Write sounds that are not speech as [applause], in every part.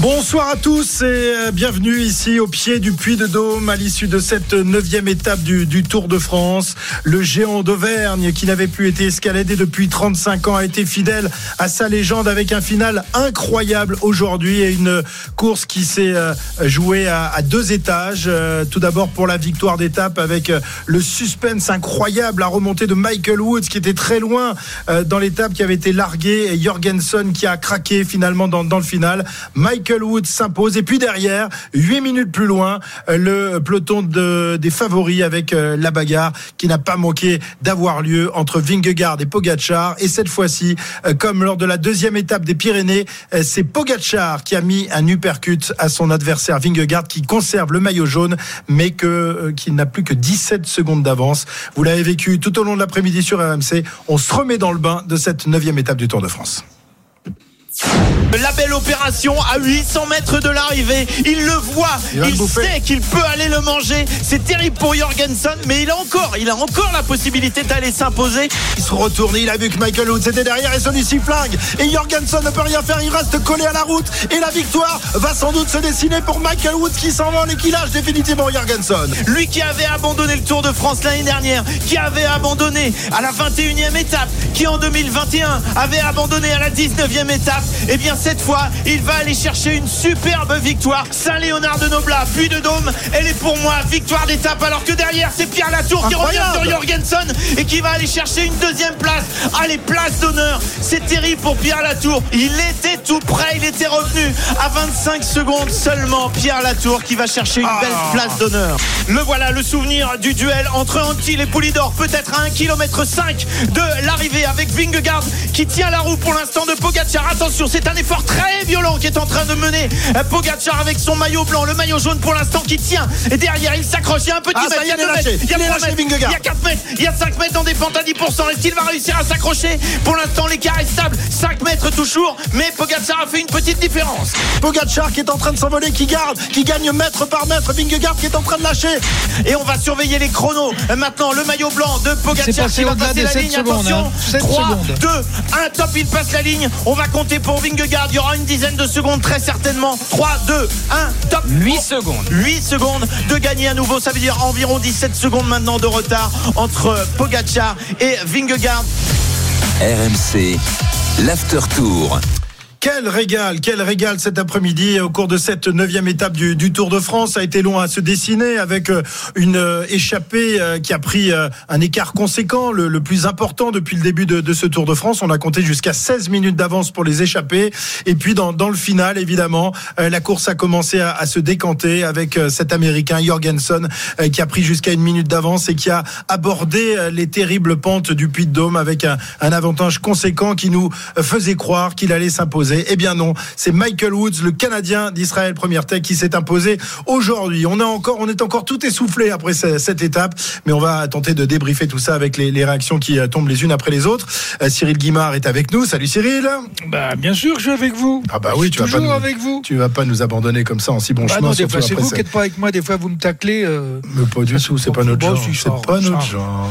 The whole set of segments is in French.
Bonsoir à tous et euh, bienvenue ici au pied du Puy de Dôme à l'issue de cette neuvième étape du, Tour de France. Le géant d'Auvergne qui n'avait plus été escaladé depuis 35 ans a été fidèle à sa légende avec un final incroyable aujourd'hui et une course qui s'est euh, jouée à, à, deux étages. Euh, tout d'abord pour la victoire d'étape avec le suspense incroyable, la remontée de Michael Woods qui était très loin dans l'étape qui avait été larguée et Jorgensen qui a craqué finalement dans, le final. Woods s'impose. Et puis derrière, 8 minutes plus loin, le peloton de, des favoris avec euh, la bagarre qui n'a pas manqué d'avoir lieu entre Vingegaard et Pogachar. Et cette fois-ci, euh, comme lors de la deuxième étape des Pyrénées, euh, c'est Pogachar qui a mis un uppercut à son adversaire Vingegaard qui conserve le maillot jaune, mais qui n'a plus que 17 secondes d'avance. Vous l'avez vécu tout au long de l'après-midi sur RMC. On se remet dans le bain de cette neuvième étape du Tour de France. La belle opération à 800 mètres de l'arrivée. Il le voit. Il, il sait qu'il peut aller le manger. C'est terrible pour Jorgensen, mais il a encore, il a encore la possibilité d'aller s'imposer. Il se retourne. Il a vu que Michael Woods était derrière et celui-ci flingue. Et Jorgensen ne peut rien faire. Il reste collé à la route. Et la victoire va sans doute se dessiner pour Michael Woods qui s'envole et qui lâche définitivement Jorgensen. Lui qui avait abandonné le Tour de France l'année dernière, qui avait abandonné à la 21e étape, qui en 2021 avait abandonné à la 19e étape. Et bien cette fois, il va aller chercher une superbe victoire. Saint-Léonard de Noblat, puis de Dôme. Elle est pour moi victoire d'étape, alors que derrière, c'est Pierre Latour qui revient sur Jorgensen et qui va aller chercher une deuxième place. Allez, place d'honneur. C'est terrible pour Pierre Latour. Il était tout près, il était revenu à 25 secondes seulement. Pierre Latour qui va chercher une belle place d'honneur. Le voilà, le souvenir du duel entre Anquil et Poulidor, peut-être à 1 km 5 de l'arrivée avec Vingegaard qui tient la roue pour l'instant de Pogacar. Attention, c'est un effort très violent qui est en train de mener Pogacar avec son maillot blanc, le maillot jaune pour l'instant qui tient. Et derrière, il s'accroche. Il y a un petit ah, mètre, il y a 2 mètres, il y a 3 mètres, il y a 4 mètres, il y a 5 mètres en défense à 10%. Est-ce qu'il va réussir à s'accrocher Pour l'instant, l'écart est stable. 5 mètres toujours, mais Pogacar a fait une petite différence. Pogacar qui est en train de s'envoler, qui garde, qui gagne mètre par mètre. Vingegaard qui est en train de lâcher. Et on va surveiller les chronos. Maintenant, le maillot blanc de Pogacar qui va passer la ligne. Attention, 3, 2, 1, top, il passe la ligne. On va compter pour Vingegaard. Il y aura une dizaine de secondes très certainement. 3 2 1 top. 8 secondes. 8 secondes de gagner à nouveau. Ça veut dire environ 17 secondes maintenant de retard entre Pogacar et Vingegaard. RMC l'after tour quel régal, quel régal cet après-midi au cours de cette neuvième étape du, Tour de France. Ça a été long à se dessiner avec une échappée qui a pris un écart conséquent, le, plus important depuis le début de, ce Tour de France. On a compté jusqu'à 16 minutes d'avance pour les échappés. Et puis dans, le final, évidemment, la course a commencé à, se décanter avec cet Américain Jorgensen qui a pris jusqu'à une minute d'avance et qui a abordé les terribles pentes du Puy de Dôme avec un avantage conséquent qui nous faisait croire qu'il allait s'imposer Eh bien non, c'est Michael Woods, le Canadien d'Israël Première Tech, qui s'est imposé aujourd'hui. On, a encore, on est encore tout essoufflé après cette étape, mais on va tenter de débriefer tout ça avec les, les réactions qui tombent les unes après les autres. Euh, Cyril Guimard est avec nous. Salut Cyril. Bah bien sûr, je suis avec vous. Ah bah oui, tu vas pas nous, avec vous. Tu vas pas nous abandonner comme ça en si bon bah chemin. non, des fois c'est vous qui n'êtes pas avec moi, des fois vous me taclez. Euh... Mais pas du tout, c'est pas notre genre. C'est pas notre genre.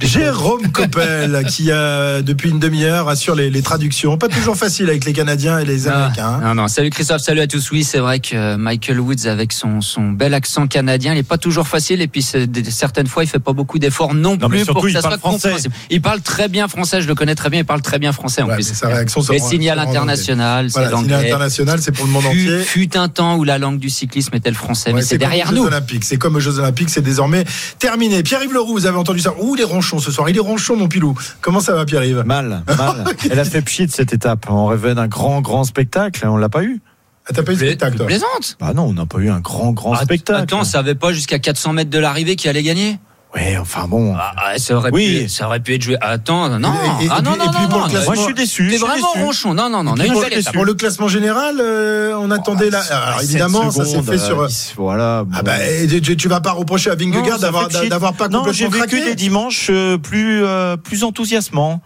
Jérôme Coppel, [laughs] qui a depuis une demi-heure assure les, les traductions. Pas toujours facile avec les Canadiens et les Américains. hein. Non, non, salut Christophe, salut à tous. Oui, c'est vrai que euh, Michael Woods, avec son, son bel accent canadien, il est pas toujours facile. Et puis, certaines fois, il fait pas beaucoup d'efforts non, plus surtout, pour que ça parle soit français. compréhensible. Il parle très bien français, je le connais très bien, il parle très bien français en Ouais, plus. sa réaction signal international, c'est Voilà, signal international, c'est pour le monde entier. fut un temps où la langue du cyclisme était le français, Ouais, mais c'est derrière nous. Olympiques. C'est comme aux Jeux Olympiques, c'est désormais terminé. Pierre-Yves Leroux, vous avez entendu ça Ouh, il est ronchon ce soir. Il est ronchon, mon pilou. Comment ça va, Pierre-Yves? Mal, mal. [laughs] Elle a fait pchit cette étape. On rêvait d'un grand, grand spectacle et on l'a pas eu. Ah, T'as pas eu de spectacle, toi Plaisante. Bah non, on n'a pas eu un grand, grand Att- spectacle. Attends, on savait pas jusqu'à 400 mètres de l'arrivée qui allait gagner? Ouais, enfin bon. ah, ah, ça, aurait Oui. pu, ça aurait pu être joué. Attends, non. Et- et- ah et non, puis- non, et puis non, pour non, le non. classement- Moi, je suis déçu. T'es je suis vraiment déçu. ronchon. Non, non, non. On a une pour belle le étape. Pour le classement général, euh, on attendait là. Alors, évidemment, ça s'est fait sur. euh, Voilà. Ah bon. bah, et tu, tu vas pas reprocher à Non, Vingegaard ça d'avoir fait pchit. d'avoir pas Non, complètement j'ai vécu craqué des dimanches euh, plus, euh, plus enthousiasmants.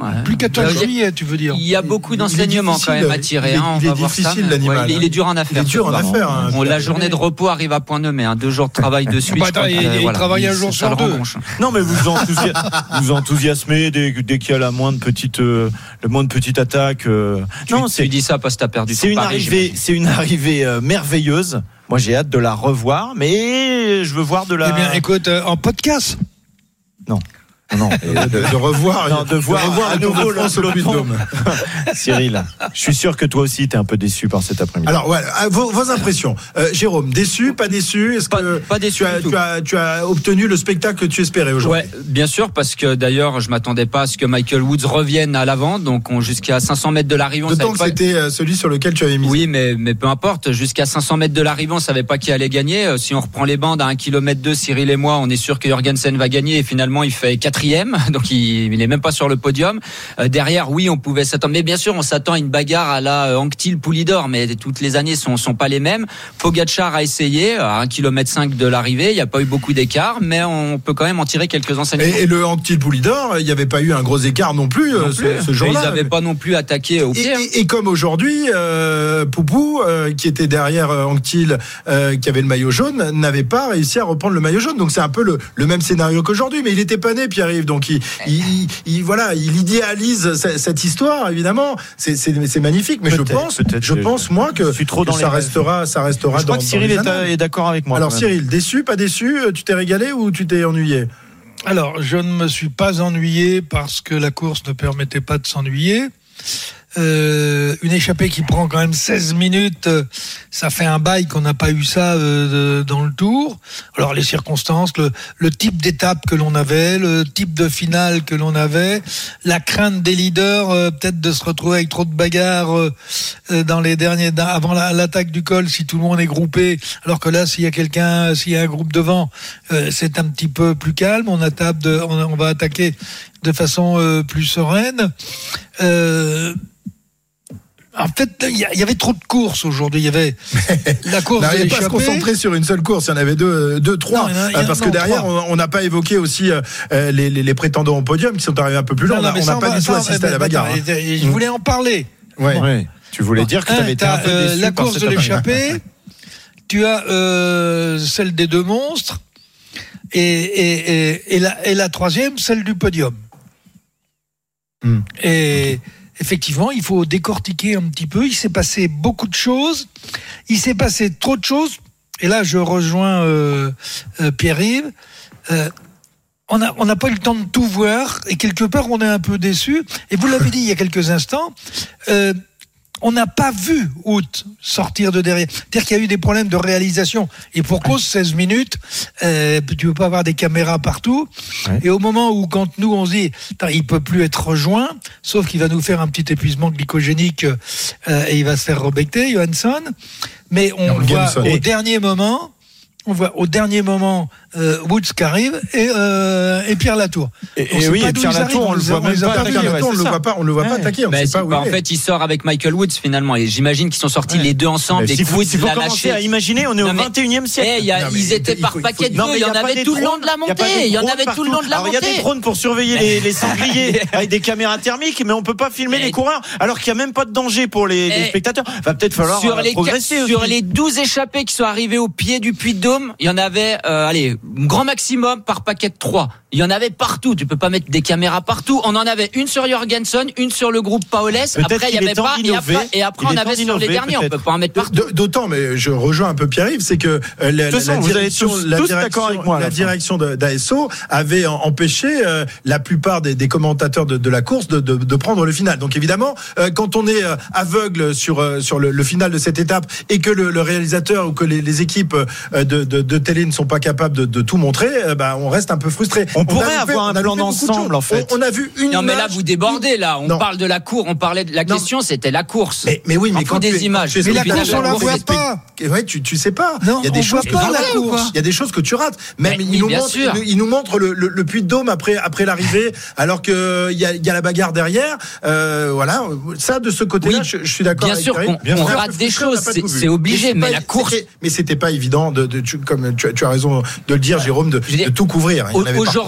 Ouais. Plus 14 Euh, juillet, tu veux dire. Il y a beaucoup d'enseignements quand même à tirer. il est- hein, on il est va difficile, l'animal, ouais, il, est- il est dur en affaire. Il est dur en affaire. hein. Bon, la journée de repos arrive à point nommé. Hein, deux jours de travail de suite. Bah, il- voilà, travaille un jour sur deux. Non, mais vous [laughs] vous enthousiasmez dès, dès qu'il y a la moindre petite, euh, le moindre petite attaque. euh. Non, tu, c'est tu dis ça parce que t'as perdu c'est ton une pari, arrivée, c'est une arrivée euh, merveilleuse. Moi, j'ai hâte de la revoir, mais je veux voir de la. Eh bien, écoute, euh, en podcast. non, non, de, revoir, Non, de voir revoir à nouveau France le au Puy-de-Dôme. [laughs] Cyril, je suis sûr que toi aussi, t'es un peu déçu par cet après-midi. Alors ah, vos, vos impressions. Euh, Jérôme, déçu, pas déçu? Est-ce Pas- que pas déçu tu as, tu, as, tu as obtenu le spectacle que tu espérais aujourd'hui? Ouais, bien sûr, parce que d'ailleurs, je m'attendais pas à ce que Michael Woods revienne à l'avant, donc on- jusqu'à 500 mètres de l'arrivée, on D'autant savait que pas. c'était euh, celui sur lequel tu avais mis. Oui, mais, mais peu importe. Jusqu'à 500 mètres de l'arrivée, on savait pas qui allait gagner. Euh, Si on reprend les bandes à 1 km 2, Cyril et moi, on est sûr que Jorgensen va gagner. Et finalement, il fait quatrième. [laughs] Donc, il, il est même pas sur le podium. Euh, derrière, oui, on pouvait s'attendre. Mais bien sûr, on s'attend à une bagarre à la euh, Anctil Poulidor. Mais toutes les années sont, sont pas les mêmes. Pogacar a essayé à 1 km 5 de l'arrivée. Il n'y a pas eu beaucoup d'écart, mais on peut quand même en tirer quelques enseignements. Et, et le Anctil Poulidor, il n'y avait pas eu un gros écart non plus, euh, Non ce, plus. ce jour-là. Ils n'avaient pas non plus attaqué au pied. hein. et- et comme aujourd'hui, euh, Poupou, euh, qui était derrière Anctil, qui avait le maillot jaune, n'avait pas réussi à reprendre le maillot jaune. Donc c'est un peu le, le même scénario qu'aujourd'hui. Mais il était pas né, Pierre-Yves. Donc il, il, il- voilà, il idéalise ce- cette histoire. Évidemment, c'est magnifique. Mais je pense, je que pense moi que, je suis trop que dans ça restera, ça restera je dans, crois que dans Cyril les est, d'accord avec moi. Alors. Cyril, déçu, pas déçu Euh, Tu t'es régalé ou tu t'es ennuyé? Alors, je ne me suis pas ennuyé parce que la course ne permettait pas de s'ennuyer. Euh, une échappée qui prend quand même 16 minutes, euh, ça fait un bail qu'on n'a pas eu ça euh, dans le tour. Alors les circonstances, le, le type d'étape que l'on avait, le type de finale que l'on avait, la crainte des leaders euh, peut-être de se retrouver avec trop de bagarres euh, euh, dans les derniers avant la- l'attaque du col si tout le monde est groupé. Alors que là, s'il y a quelqu'un, s'il y a un groupe devant, c'est un petit peu plus calme. On attaque, on, va attaquer de façon plus sereine. Euh, en fait, il y, a- il y avait trop de courses aujourd'hui. Il y avait [laughs] la course pas à se concentrer sur une seule course. Il y en avait deux, deux trois. Non, a- Euh, parce que non, derrière, trois. on n'a pas évoqué aussi euh, euh, les, les, les prétendants au podium qui sont arrivés un peu plus loin. Non, non, on n'a pas va- du tout assisté à la bagarre. hein. Je voulais en parler. Ouais. Ouais. Tu voulais dire que tu avais été un peu euh, déçu la course de l'échappée. tu as euh, celle des deux monstres et, et, et, et la, et la troisième, celle du podium. Hmm. Et effectivement, il faut décortiquer un petit peu. Il s'est passé beaucoup de choses. Il s'est passé trop de choses. Et là, je rejoins euh, euh, Pierre-Yves. Euh, on n'a on n'a pas eu le temps de tout voir et quelque part on est un peu déçu. Et vous l'avez dit il y a quelques instants, euh, on n'a pas vu Out sortir de derrière. C'est-à-dire qu'il y a eu des problèmes de réalisation. Et pour cause, 16 minutes, euh, tu peux pas avoir des caméras partout. Ouais. Et au moment où, quand nous, on se dit, il peut plus être rejoint, sauf qu'il va nous faire un petit épuisement glycogénique euh, et il va se faire rebecter, Johansson. Mais on voit au dernier moment, on voit au dernier moment euh, Woods qui arrive et, euh, et Pierre Latour. Et, On et sait oui, et Pierre Latour, on le voit même pas attaquer, on le voit pas, on le voit pas Ouais. attaquer. On Bah, sait si, pas où bah, en fait, il sort avec Michael Woods finalement. Et j'imagine qu'ils sont sortis Ouais. les deux ensemble. Mais Et faut, Woods faut l'a lâché. à imaginer, on est au Non, mais- 21e siècle. Eh, il y a- Non, mais ils étaient il par paquet de Non, deux. mais Il y en avait tout le long de la montée. Il y en avait tout le long de la Alors, il y a des montée. drones pour surveiller les, sangliers [laughs] avec des caméras thermiques, mais on peut pas filmer les coureurs alors qu'il y a même pas de danger pour les, Eh, spectateurs. Va peut-être falloir sur euh, les, progresser aussi. sur les 12 échappés qui sont arrivés au pied du Puy de Dôme, il y en avait, allez, grand maximum par paquet de 3. Il y en avait partout. Tu peux pas mettre des caméras partout. On en avait une sur Jorgensen, une sur le groupe Paoles. Après, il y avait pas. Et après, et on avait sur les derniers. On peut pas en mettre partout. D'autant, mais je rejoins un peu Pierre-Yves, c'est que euh, la, façon, direction, tous- la tous direction, d'accord avec moi, à la la fin. direction de- d'ASO avait empêché euh, la plupart des, des commentateurs de, de la course de, de- de prendre le final. Donc évidemment, euh, quand on est aveugle sur sur le, le final de cette étape et que le, le réalisateur ou que les, les équipes de, de, de télé ne sont pas capables de, de tout montrer, euh, bah, on reste un peu frustré. On a pourrait avoir un on a plan d'ensemble, en fait. On, on a vu une Non, mais là, vous débordez, là. On Non. parle de la cour. On parlait de la question, c'était la course. Mais, mais oui, On mais quand des tu images. Mais la course, on la course, voit pas. Ouais, tu, tu sais pas. Non, il y a des on choses pas tu la rates. course. Il y a des choses que tu rates. Même Mais il, oui, nous montre, sûr. il, nous- il nous montre le, le, le puits de Dôme après après l'arrivée, [laughs] alors que il y a, il y a la bagarre derrière. Euh, voilà, ça de ce côté-là, Oui, je, je suis d'accord. bien avec sûr Karine. qu'on- Bien on sûr. rate des on choses, c'est- obligé, mais pas- la course- Mais c'était pas évident de, de- tu- comme tu, as- tu as raison de le dire, Jérôme, de, tout couvrir. Il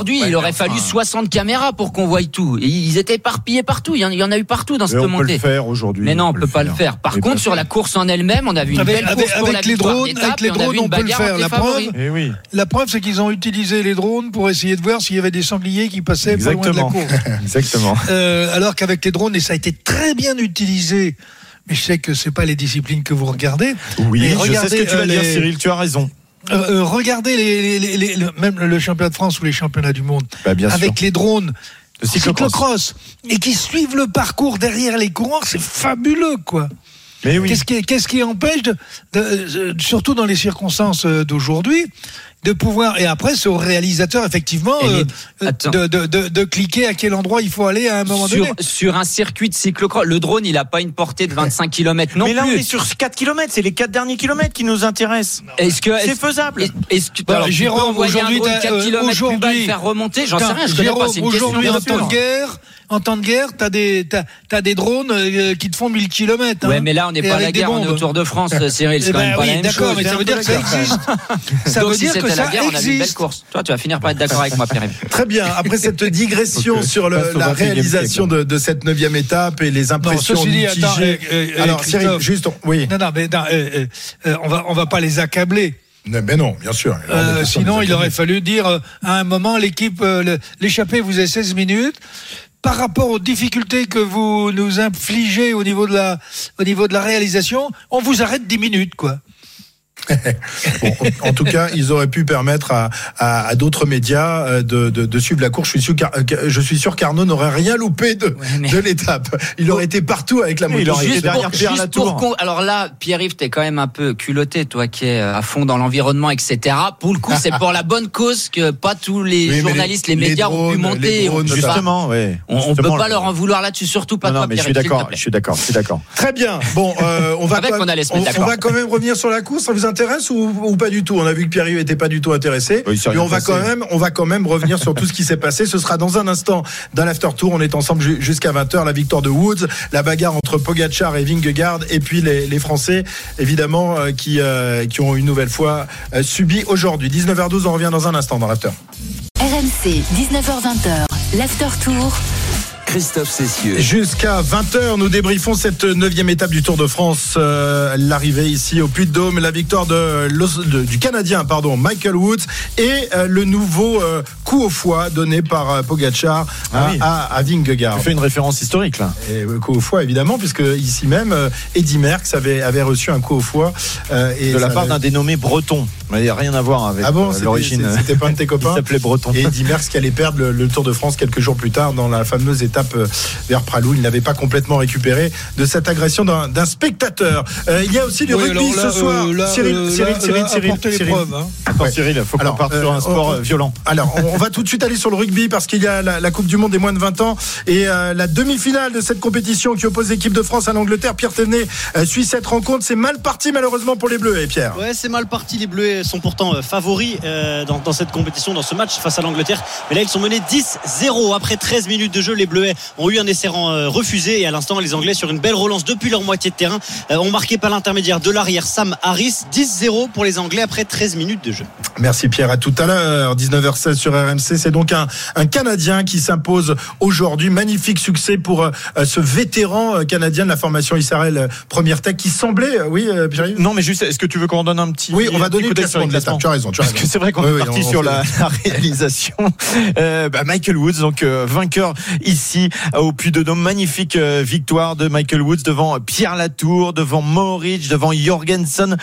aujourd'hui, Ouais, il aurait fallu enfin- 60 caméras pour qu'on voie tout. Et ils étaient éparpillés partout. Il y en, il y en a eu partout dans Mais cette on peut montée. le faire aujourd'hui. Mais non, on peut pas le faire. Par contre, sur la course en elle-même, on a vu une Avec- belle avec- course pour avec la les drones, avec les on drones, on peut le faire. La preuve, Eh oui. La preuve, c'est qu'ils ont utilisé les drones pour essayer de voir s'il y avait des sangliers qui passaient pas loin de la Exactement. course. [laughs] Exactement. Euh, alors qu'avec les drones, et ça a été très bien utilisé, mais je sais que c'est pas les disciplines que vous regardez. Oui, je sais ce que tu vas euh, dire, les- Cyril. Tu as raison. Euh, euh, regardez les, les- les- les- même le championnat de France ou les championnats du monde Bah, bien sûr. avec les drones. Le cyclocross. cyclocross et qui suivent le parcours derrière les coureurs, c'est fabuleux quoi. Mais oui. Qu'est-ce qui, qui empêche, de, de- surtout dans les circonstances euh, d'aujourd'hui, de pouvoir et après c'est au réalisateur effectivement euh, euh, de, de, de, de cliquer à quel endroit il faut aller à un moment Sur, donné. sur un circuit de cyclocross, le drone, il a pas une portée de 25 km non mais là, on est sur 4 km. C'est les 4 derniers kilomètres qui nous intéressent. Est-ce que C'est faisable. Est-ce que Bah, alors, Jérôme, aujourd'hui, drone t'as- 4 euh, km plus bas et aujourd'hui- le faire remonter J'en sais rien, je connais Jérôme, pas. C'est une question. aujourd'hui bien en temps sûr. de guerre, en temps de guerre, t'as des t'as, t'as des drones euh, qui te font 1000 km. Ouais, mais là, on n'est pas à la guerre, on est bombes. au Tour de France, [laughs] Cyril. C'est Eh quand même ben pas oui, la même d'accord, chose. mais ça veut dire que ça existe. [laughs] ça Donc, veut si dire que la ça guerre, on a une belle existe. course. Toi, tu vas finir par être d'accord avec moi, Pierre. [laughs] Très bien. Après cette digression euh, sur le- la 21e réalisation de, de cette neuvième étape et les impressions ceci dit, attends, euh, euh, Alors, Christophe. Cyril, juste, oui. Non, non, mais non, euh, euh, euh, on va on va pas les accabler. Non, Mais non, bien sûr. Alors, Euh, sinon, il aurait fallu dire euh, à un moment l'équipe, euh, l'échappée vous avez 16 minutes. Par rapport aux difficultés que vous nous infligez au niveau de la, au niveau de la réalisation, on vous arrête 10 minutes, quoi. [laughs] Bon, en tout cas, ils auraient pu permettre à, à, à d'autres médias euh, de, de, de suivre la course. Je suis sûr, qu'Ar- que- je suis sûr qu'Arnaud n'aurait rien loupé de, mais- de l'étape. Il aurait été partout avec la moto. il aurait été derrière pour, Pierre juste Latour. pour alors là, Pierre-Yves, t'es quand même un peu culotté, toi qui es à fond dans l'environnement, etc. Pour le coup, c'est pour la bonne cause que pas tous les Oui, journalistes, les, les- les médias ont pu monter. on drones, peut pas- Justement, ouais. On, on peut Justement, pas le- leur en vouloir là-dessus, surtout pas Non, toi, non, mais je suis d'accord. Je suis d'accord. Je suis d'accord. Très bien. Bon, euh, on va quand qu'on allait se mettre on, d'accord. on va quand même revenir sur la course. Vous intéresse ou, ou pas du tout? On a vu que Pierre-Yves était pas du tout intéressé. Oui, Mais on va passé. quand même, on va quand même revenir sur tout ce qui s'est passé. Ce sera dans un instant dans l'after tour. On est ensemble ju- jusqu'à 20h. La victoire de Woods, la bagarre entre Pogacar et Vingegaard, et puis les, les Français, évidemment, euh, qui euh, qui ont une nouvelle fois euh, subi aujourd'hui. 19h12. On revient dans un instant dans l'after. RMC, 19h20h, l'after tour. Christophe Cessieux. Jusqu'à 20h, nous débriefons cette neuvième étape du Tour de France. Euh, L'arrivée ici au Puy-de-Dôme, la victoire de, l'Os- de- du Canadien pardon, Michael Woods et euh, le nouveau euh, coup au foie donné par euh, Pogacar Ah à, oui. à, à Vingegaard. Tu fais une référence historique là. Et euh, coup au foie évidemment, puisque ici même, euh, Eddy Merckx avait, avait reçu un coup au foie. euh, et De la part d'un dénommé Breton. Mais il n'y a rien à voir avec Ah bon, euh, c'était- l'origine. c'était pas un de tes [laughs] Il copains s'appelait Breton. Et Eddy Merckx qui allait perdre le, le Tour de France quelques jours plus tard dans la fameuse étape euh, vers Pralou. Il n'avait pas complètement récupéré de cette agression d'un spectateur. Euh, il y a aussi du Oui, rugby là, ce soir. euh, là, Cyril, Cyril, là, Cyril, là, Cyril, Cyril. preuves, hein. Attends, Ouais. Cyril, il faut qu'on parte euh, sur un sport on- violent. [laughs] Alors, on, on va tout de suite aller sur le rugby parce qu'il y a la, la Coupe du Monde des moins de 20 ans et euh, la demi-finale de cette compétition qui oppose l'équipe de France à l'Angleterre. Pierre Thévenet euh, suit cette rencontre. C'est mal parti malheureusement pour les Bleus, et Pierre. Ouais, c'est mal parti. Les Bleus sont pourtant euh, favoris euh, dans, dans cette compétition, dans ce match face à l'Angleterre. Mais là, ils sont menés 10-0. Après 13 minutes de jeu, les Bleus ont eu un essai euh, refusé. Et à l'instant, les Anglais, sur une belle relance depuis leur moitié de terrain, euh, ont marqué par l'intermédiaire de l'arrière Sam Harris. 10-0 pour les Anglais après 13 minutes de jeu. Merci Pierre, à tout à l'heure. 19h16 sur RMC. C'est donc un, un Canadien qui s'impose aujourd'hui. Magnifique succès pour euh, ce vétéran euh, canadien de la formation Israël Première Tech qui semblait, euh, oui, euh, Pierre Non, mais juste, est-ce que tu veux qu'on donne un petit. Oui, on va un petit donner coup de classements Tu as raison, tu as Parce que c'est vrai qu'on Oui, est oui, parti on- sur on la, la réalisation. Euh, bah, Michael Woods, donc euh, vainqueur ici euh, au Puy de Dôme. Magnifique euh, victoire de Michael Woods devant Pierre Latour, devant Mohoric, devant Jorgensen,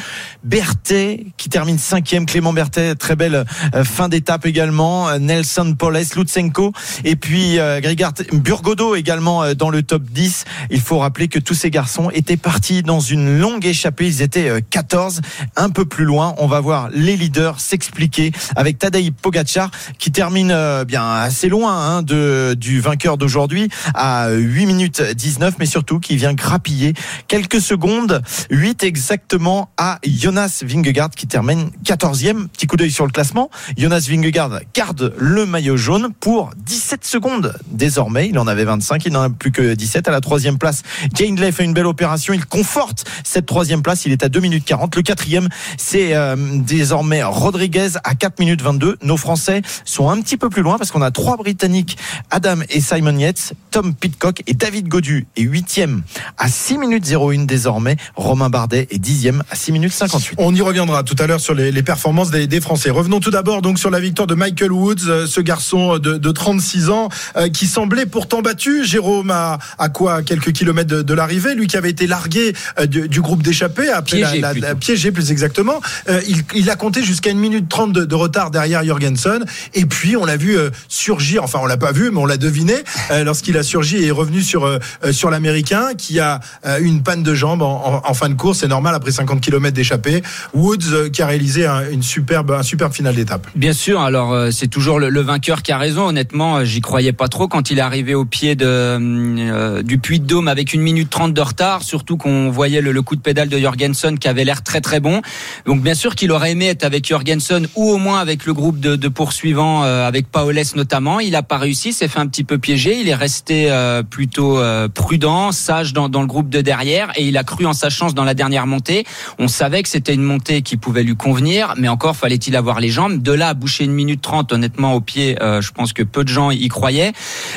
Berthet qui termine cinquième, Clément Berthet, très belle fin d'étape également, Nelson Poles, Lutsenko et puis Grigard Burgodo également dans le top 10. Il faut rappeler que tous ces garçons étaient partis dans une longue échappée. Ils étaient euh, 14. Un peu plus loin, on va voir les leaders s'expliquer avec Tadej Pogacar qui termine euh, bien assez loin hein, de, du vainqueur d'aujourd'hui à 8 minutes 19, mais surtout qui vient grappiller quelques secondes, 8 exactement à Jonas Vingegaard qui termine 14e deuxième. Petit coup d'œil sur le classement. Jonas Vingegaard garde le maillot jaune pour 17 secondes. Désormais, il en avait 25, il n'en a plus que 17 à la troisième place. Gainley fait une belle opération, il conforte cette troisième place, il est à 2 minutes 40. Le quatrième, c'est euh, désormais Rodriguez à 4 minutes 22. Nos Français sont un petit peu plus loin parce qu'on a trois Britanniques, Adam et Simon Yates, Tom Pitcock et David Godu est huitième à 6 minutes 01 désormais. Romain Bardet est dixième à 6 minutes 58. On y reviendra tout à l'heure sur les, les performances des, des, Français. Revenons tout d'abord donc sur la victoire de Michael Woods, euh, ce garçon de, de 36 ans euh, qui semblait pourtant battu. Jérôme à, à quoi quelques kilomètres de, de l'arrivée, lui qui avait été largué euh, du, du, groupe d'échappée après piégé, la, la, la, piégé plus exactement. il, il, a compté jusqu'à une minute trente de, retard derrière Jorgensen et puis on l'a vu surgir. Enfin on l'a pas vu mais on l'a deviné lorsqu'il a surgi et est revenu sur sur l'américain qui a eu une panne de jambes en, fin de course. C'est normal après 50 km d'échappée. Woods qui a réalisé un, une superbe un superbe finale d'étape. Bien sûr. Alors euh, c'est toujours le, vainqueur qui a raison. Honnêtement, euh, j'y croyais pas trop quand il est arrivé au pied de, euh, du Puy de Dôme avec une minute trente de retard. Surtout qu'on voyait le, le, coup de pédale de Jorgensen qui avait l'air très très bon. Donc bien sûr qu'il aurait aimé être avec Jorgensen ou au moins avec le groupe de, poursuivants, euh, avec Paoles notamment. Il a pas réussi, s'est fait un petit peu piéger. Il est resté euh, plutôt prudent, sage dans, le groupe de derrière et il a cru en sa chance dans la dernière montée. On savait que c'était une montée qui pouvait lui convenir, mais encore fallait-il avoir les jambes. De là boucher une minute trente, honnêtement, au pied, euh, je pense que peu de gens y croyaient.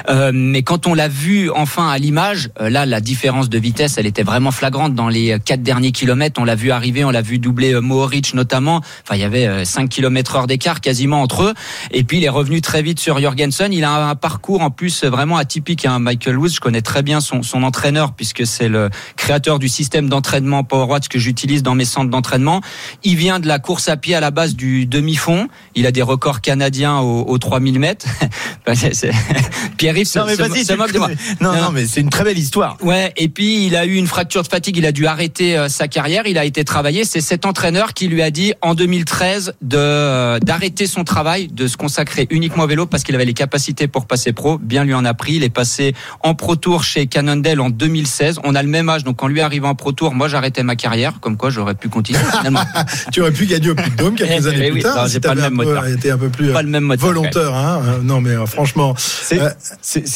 Euh, mais quand on l'a vu enfin à l'image, euh, là, la différence de vitesse, elle était vraiment flagrante dans les quatre derniers kilomètres. On l'a vu arriver, on l'a vu doubler euh, Mohoric notamment. Enfin, il y avait 5 km heure d'écart quasiment entre eux. Et puis, il est revenu très vite sur Jorgensen. Il a un, parcours en plus vraiment atypique. Hein. Michael Woods, je connais très bien son, son entraîneur puisque c'est le créateur du système d'entraînement PowerWatch que j'utilise dans mes centres d'entraînement. Il vient de la course à pied à la base du demi-fond. Il a des records canadiens aux, aux 3000 mètres. [laughs] [laughs] Pierre-Yves se, se, se moque de moi. Non, non, non mais c'est une très belle histoire. Ouais, et puis il a eu une fracture de fatigue. Il a dû arrêter euh, sa carrière. Il a été travaillé. C'est cet entraîneur qui lui a dit en 2013 de euh, d'arrêter son travail, de se consacrer uniquement au vélo parce qu'il avait les capacités pour passer pro. Bien lui en a pris. Il est passé en pro tour chez Cannondale en 2016. On a le même âge, donc quand lui arrive en pro tour, moi j'arrêtais ma carrière. Comme quoi, j'aurais pu continuer [laughs] finalement. tu aurais pu gagner au Puy de Dôme quelques années Eh oui, plus tard. non, si pas le même moteur. été un peu plus Pas euh, le même moteur, volontaire. Hein. Euh, Non, mais euh, franchement, C'est Euh,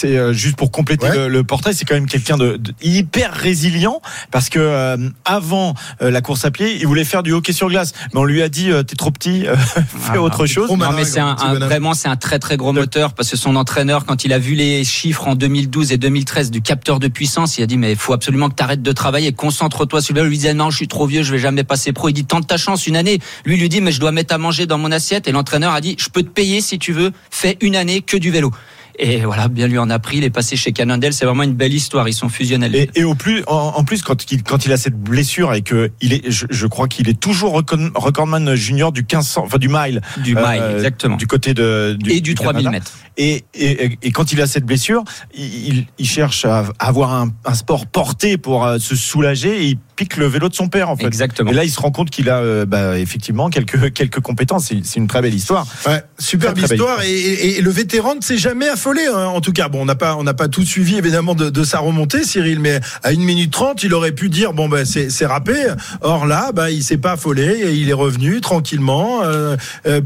euh, juste pour compléter Ouais. le, le portrait, c'est quand même quelqu'un de, de hyper résilient parce que euh, avant euh, la course à pied, il voulait faire du hockey sur glace, mais on lui a dit euh, t'es trop petit, euh, [laughs] fais Ah, autre chose. Non, mais c'est un, vraiment c'est un très très gros moteur parce que son entraîneur quand il a vu les chiffres en 2012 et 2013 du capteur de puissance, il a dit mais il faut absolument que tu arrêtes de travailler, concentre-toi sur le vélo. Il lui disait non, je suis trop vieux, je vais jamais passer pro. Il dit tente ta chance une année. Lui il lui dit mais je dois mettre à manger dans mon assiette et l'entraîneur a dit je peux te payer si tu veux, fais une année que du vélo. Et voilà, bien lui en a pris, il est passé chez Cannondale, c'est vraiment une belle histoire, ils sont fusionnels. Et, et au plus, en, en plus, quand il, quand il a cette blessure et que il est, je, je crois qu'il est toujours recordman junior du 1500, enfin du mile, du euh, mile, exactement. du côté de du, et du 3000 Canada. mètres. Et, et, et quand il a cette blessure, il, il cherche à avoir un, un sport porté pour euh, se soulager et il pique le vélo de son père en fait. Exactement. Et là, il se rend compte qu'il a euh, bah, effectivement quelques quelques compétences. C'est une très belle histoire. Ouais, superbe Très, très belle histoire et, et- et le vétéran ne s'est jamais affolé. hein. En tout cas, bon, on n'a pas on n'a pas tout suivi évidemment de, de sa remontée, Cyril, mais à une minute trente, il aurait pu dire bon ben c'est c'est râpé. Or là, bah il s'est pas affolé et il est revenu tranquillement euh,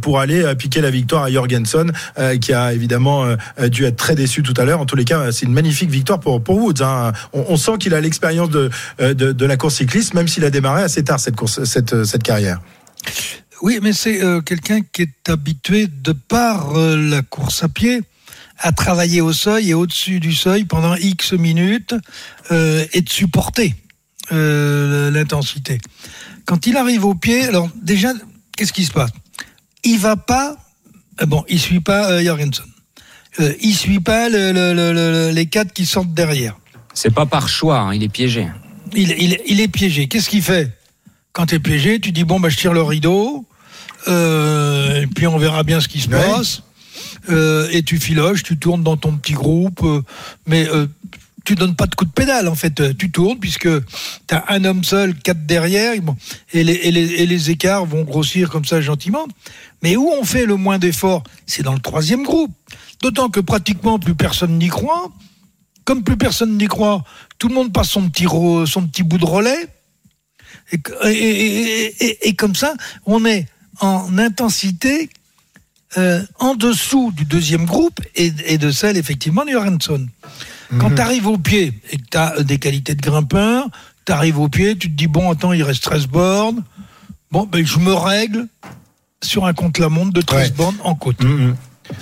pour aller piquer la victoire à Jorgensen, euh, qui a évidemment euh, dû être très déçu tout à l'heure. En tous les cas, c'est une magnifique victoire pour Woods. hein. On, sent qu'il a l'expérience de, euh, de la course cycliste, même s'il a démarré assez tard cette course cette cette carrière. Oui, mais c'est euh, quelqu'un qui est habitué, de par euh, la course à pied, à travailler au seuil et au-dessus du seuil pendant X minutes euh, et de supporter euh, l'intensité. Quand il arrive au pied, alors déjà, qu'est-ce qui se passe? Il va pas, euh, bon, il suit pas euh, Jorgensen. Euh, il suit pas le- le- le- le- les quatre qui sortent derrière. C'est pas par choix, hein, il est piégé. Il, il- il est piégé. Qu'est-ce qu'il fait? Quand tu es piégé, tu dis bon, bah, je tire le rideau, euh, et puis on verra bien ce qui se Ouais. passe. Euh, et tu filoches, tu tournes dans ton petit groupe, euh, mais euh, tu donnes pas de coup de pédale en fait. Tu tournes puisque tu as un homme seul, quatre derrière, et bon, et, les, et, les, et les écarts vont grossir comme ça gentiment. Mais où on fait le moins d'efforts, c'est dans le troisième groupe. D'autant que pratiquement plus personne n'y croit. Comme plus personne n'y croit, tout le monde passe son petit, son petit bout de relais. Et, et- comme ça, on est en intensité euh, en dessous du deuxième groupe et, de celle effectivement de Johansson. Quand Mhm. tu arrives au pied et que tu as des qualités de grimpeur, tu arrives au pied, tu te dis bon attends il reste 13 bornes, bon ben je me règle sur un contre-la-montre de 13 Ouais. bornes en côte. Mhm.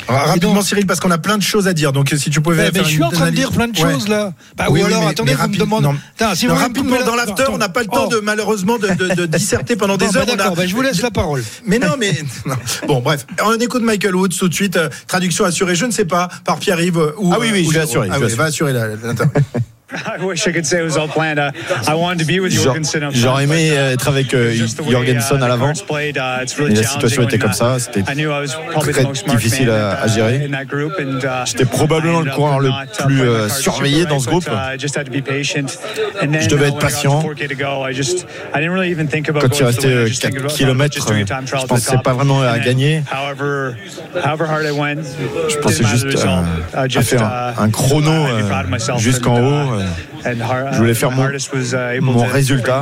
Alors, rapidement, donc- Cyril, parce qu'on a plein de choses à dire. Donc, si tu pouvais Ouais, faire je suis une en train de dire plein de Ouais. choses là. Bah, Oui, ou oui, alors mais- attendez, mais vous me demandez. non. Putain, si Non, vous me rapidement, dans l'after, on n'a pas le temps Oh. de malheureusement de, de- de [laughs] disserter pendant des bah, heures. On a- D'accord, bah, je vous laisse la parole. Mais non, mais [laughs] bon, bref, on écoute Michael Woods tout de suite. euh, traduction assurée, je ne sais pas, par Pierre-Yves euh, ou Ah oui, oui, ou je vais assurer, Ah je vais oui, va assurer la-. [laughs] [laughs] I wish I could say it was all planned. Uh, I wanted to be with Genre- Jorgensen. up J'aurais front, aimé uh, être avec euh, Jorgensen uh, à l'avant. uh, la situation était comme uh, ça, c'était I knew I was probably très the most smart difficile à- gérer. uh, in that group, and, uh, J'étais probablement le coureur le uh, plus, euh, surveillé dans ce groupe. but, uh, just had to be patient. And then, Je devais uh, être patient. 4K to go, I just- I didn't really even think about Quand il restait I just think 4 about- kilomètres, just doing a time je pensais pas vraiment à gagner. However, however hard I went, Je pensais juste euh, à faire un, chrono euh, jusqu'en haut. Euh, Je voulais faire mon- mon résultat.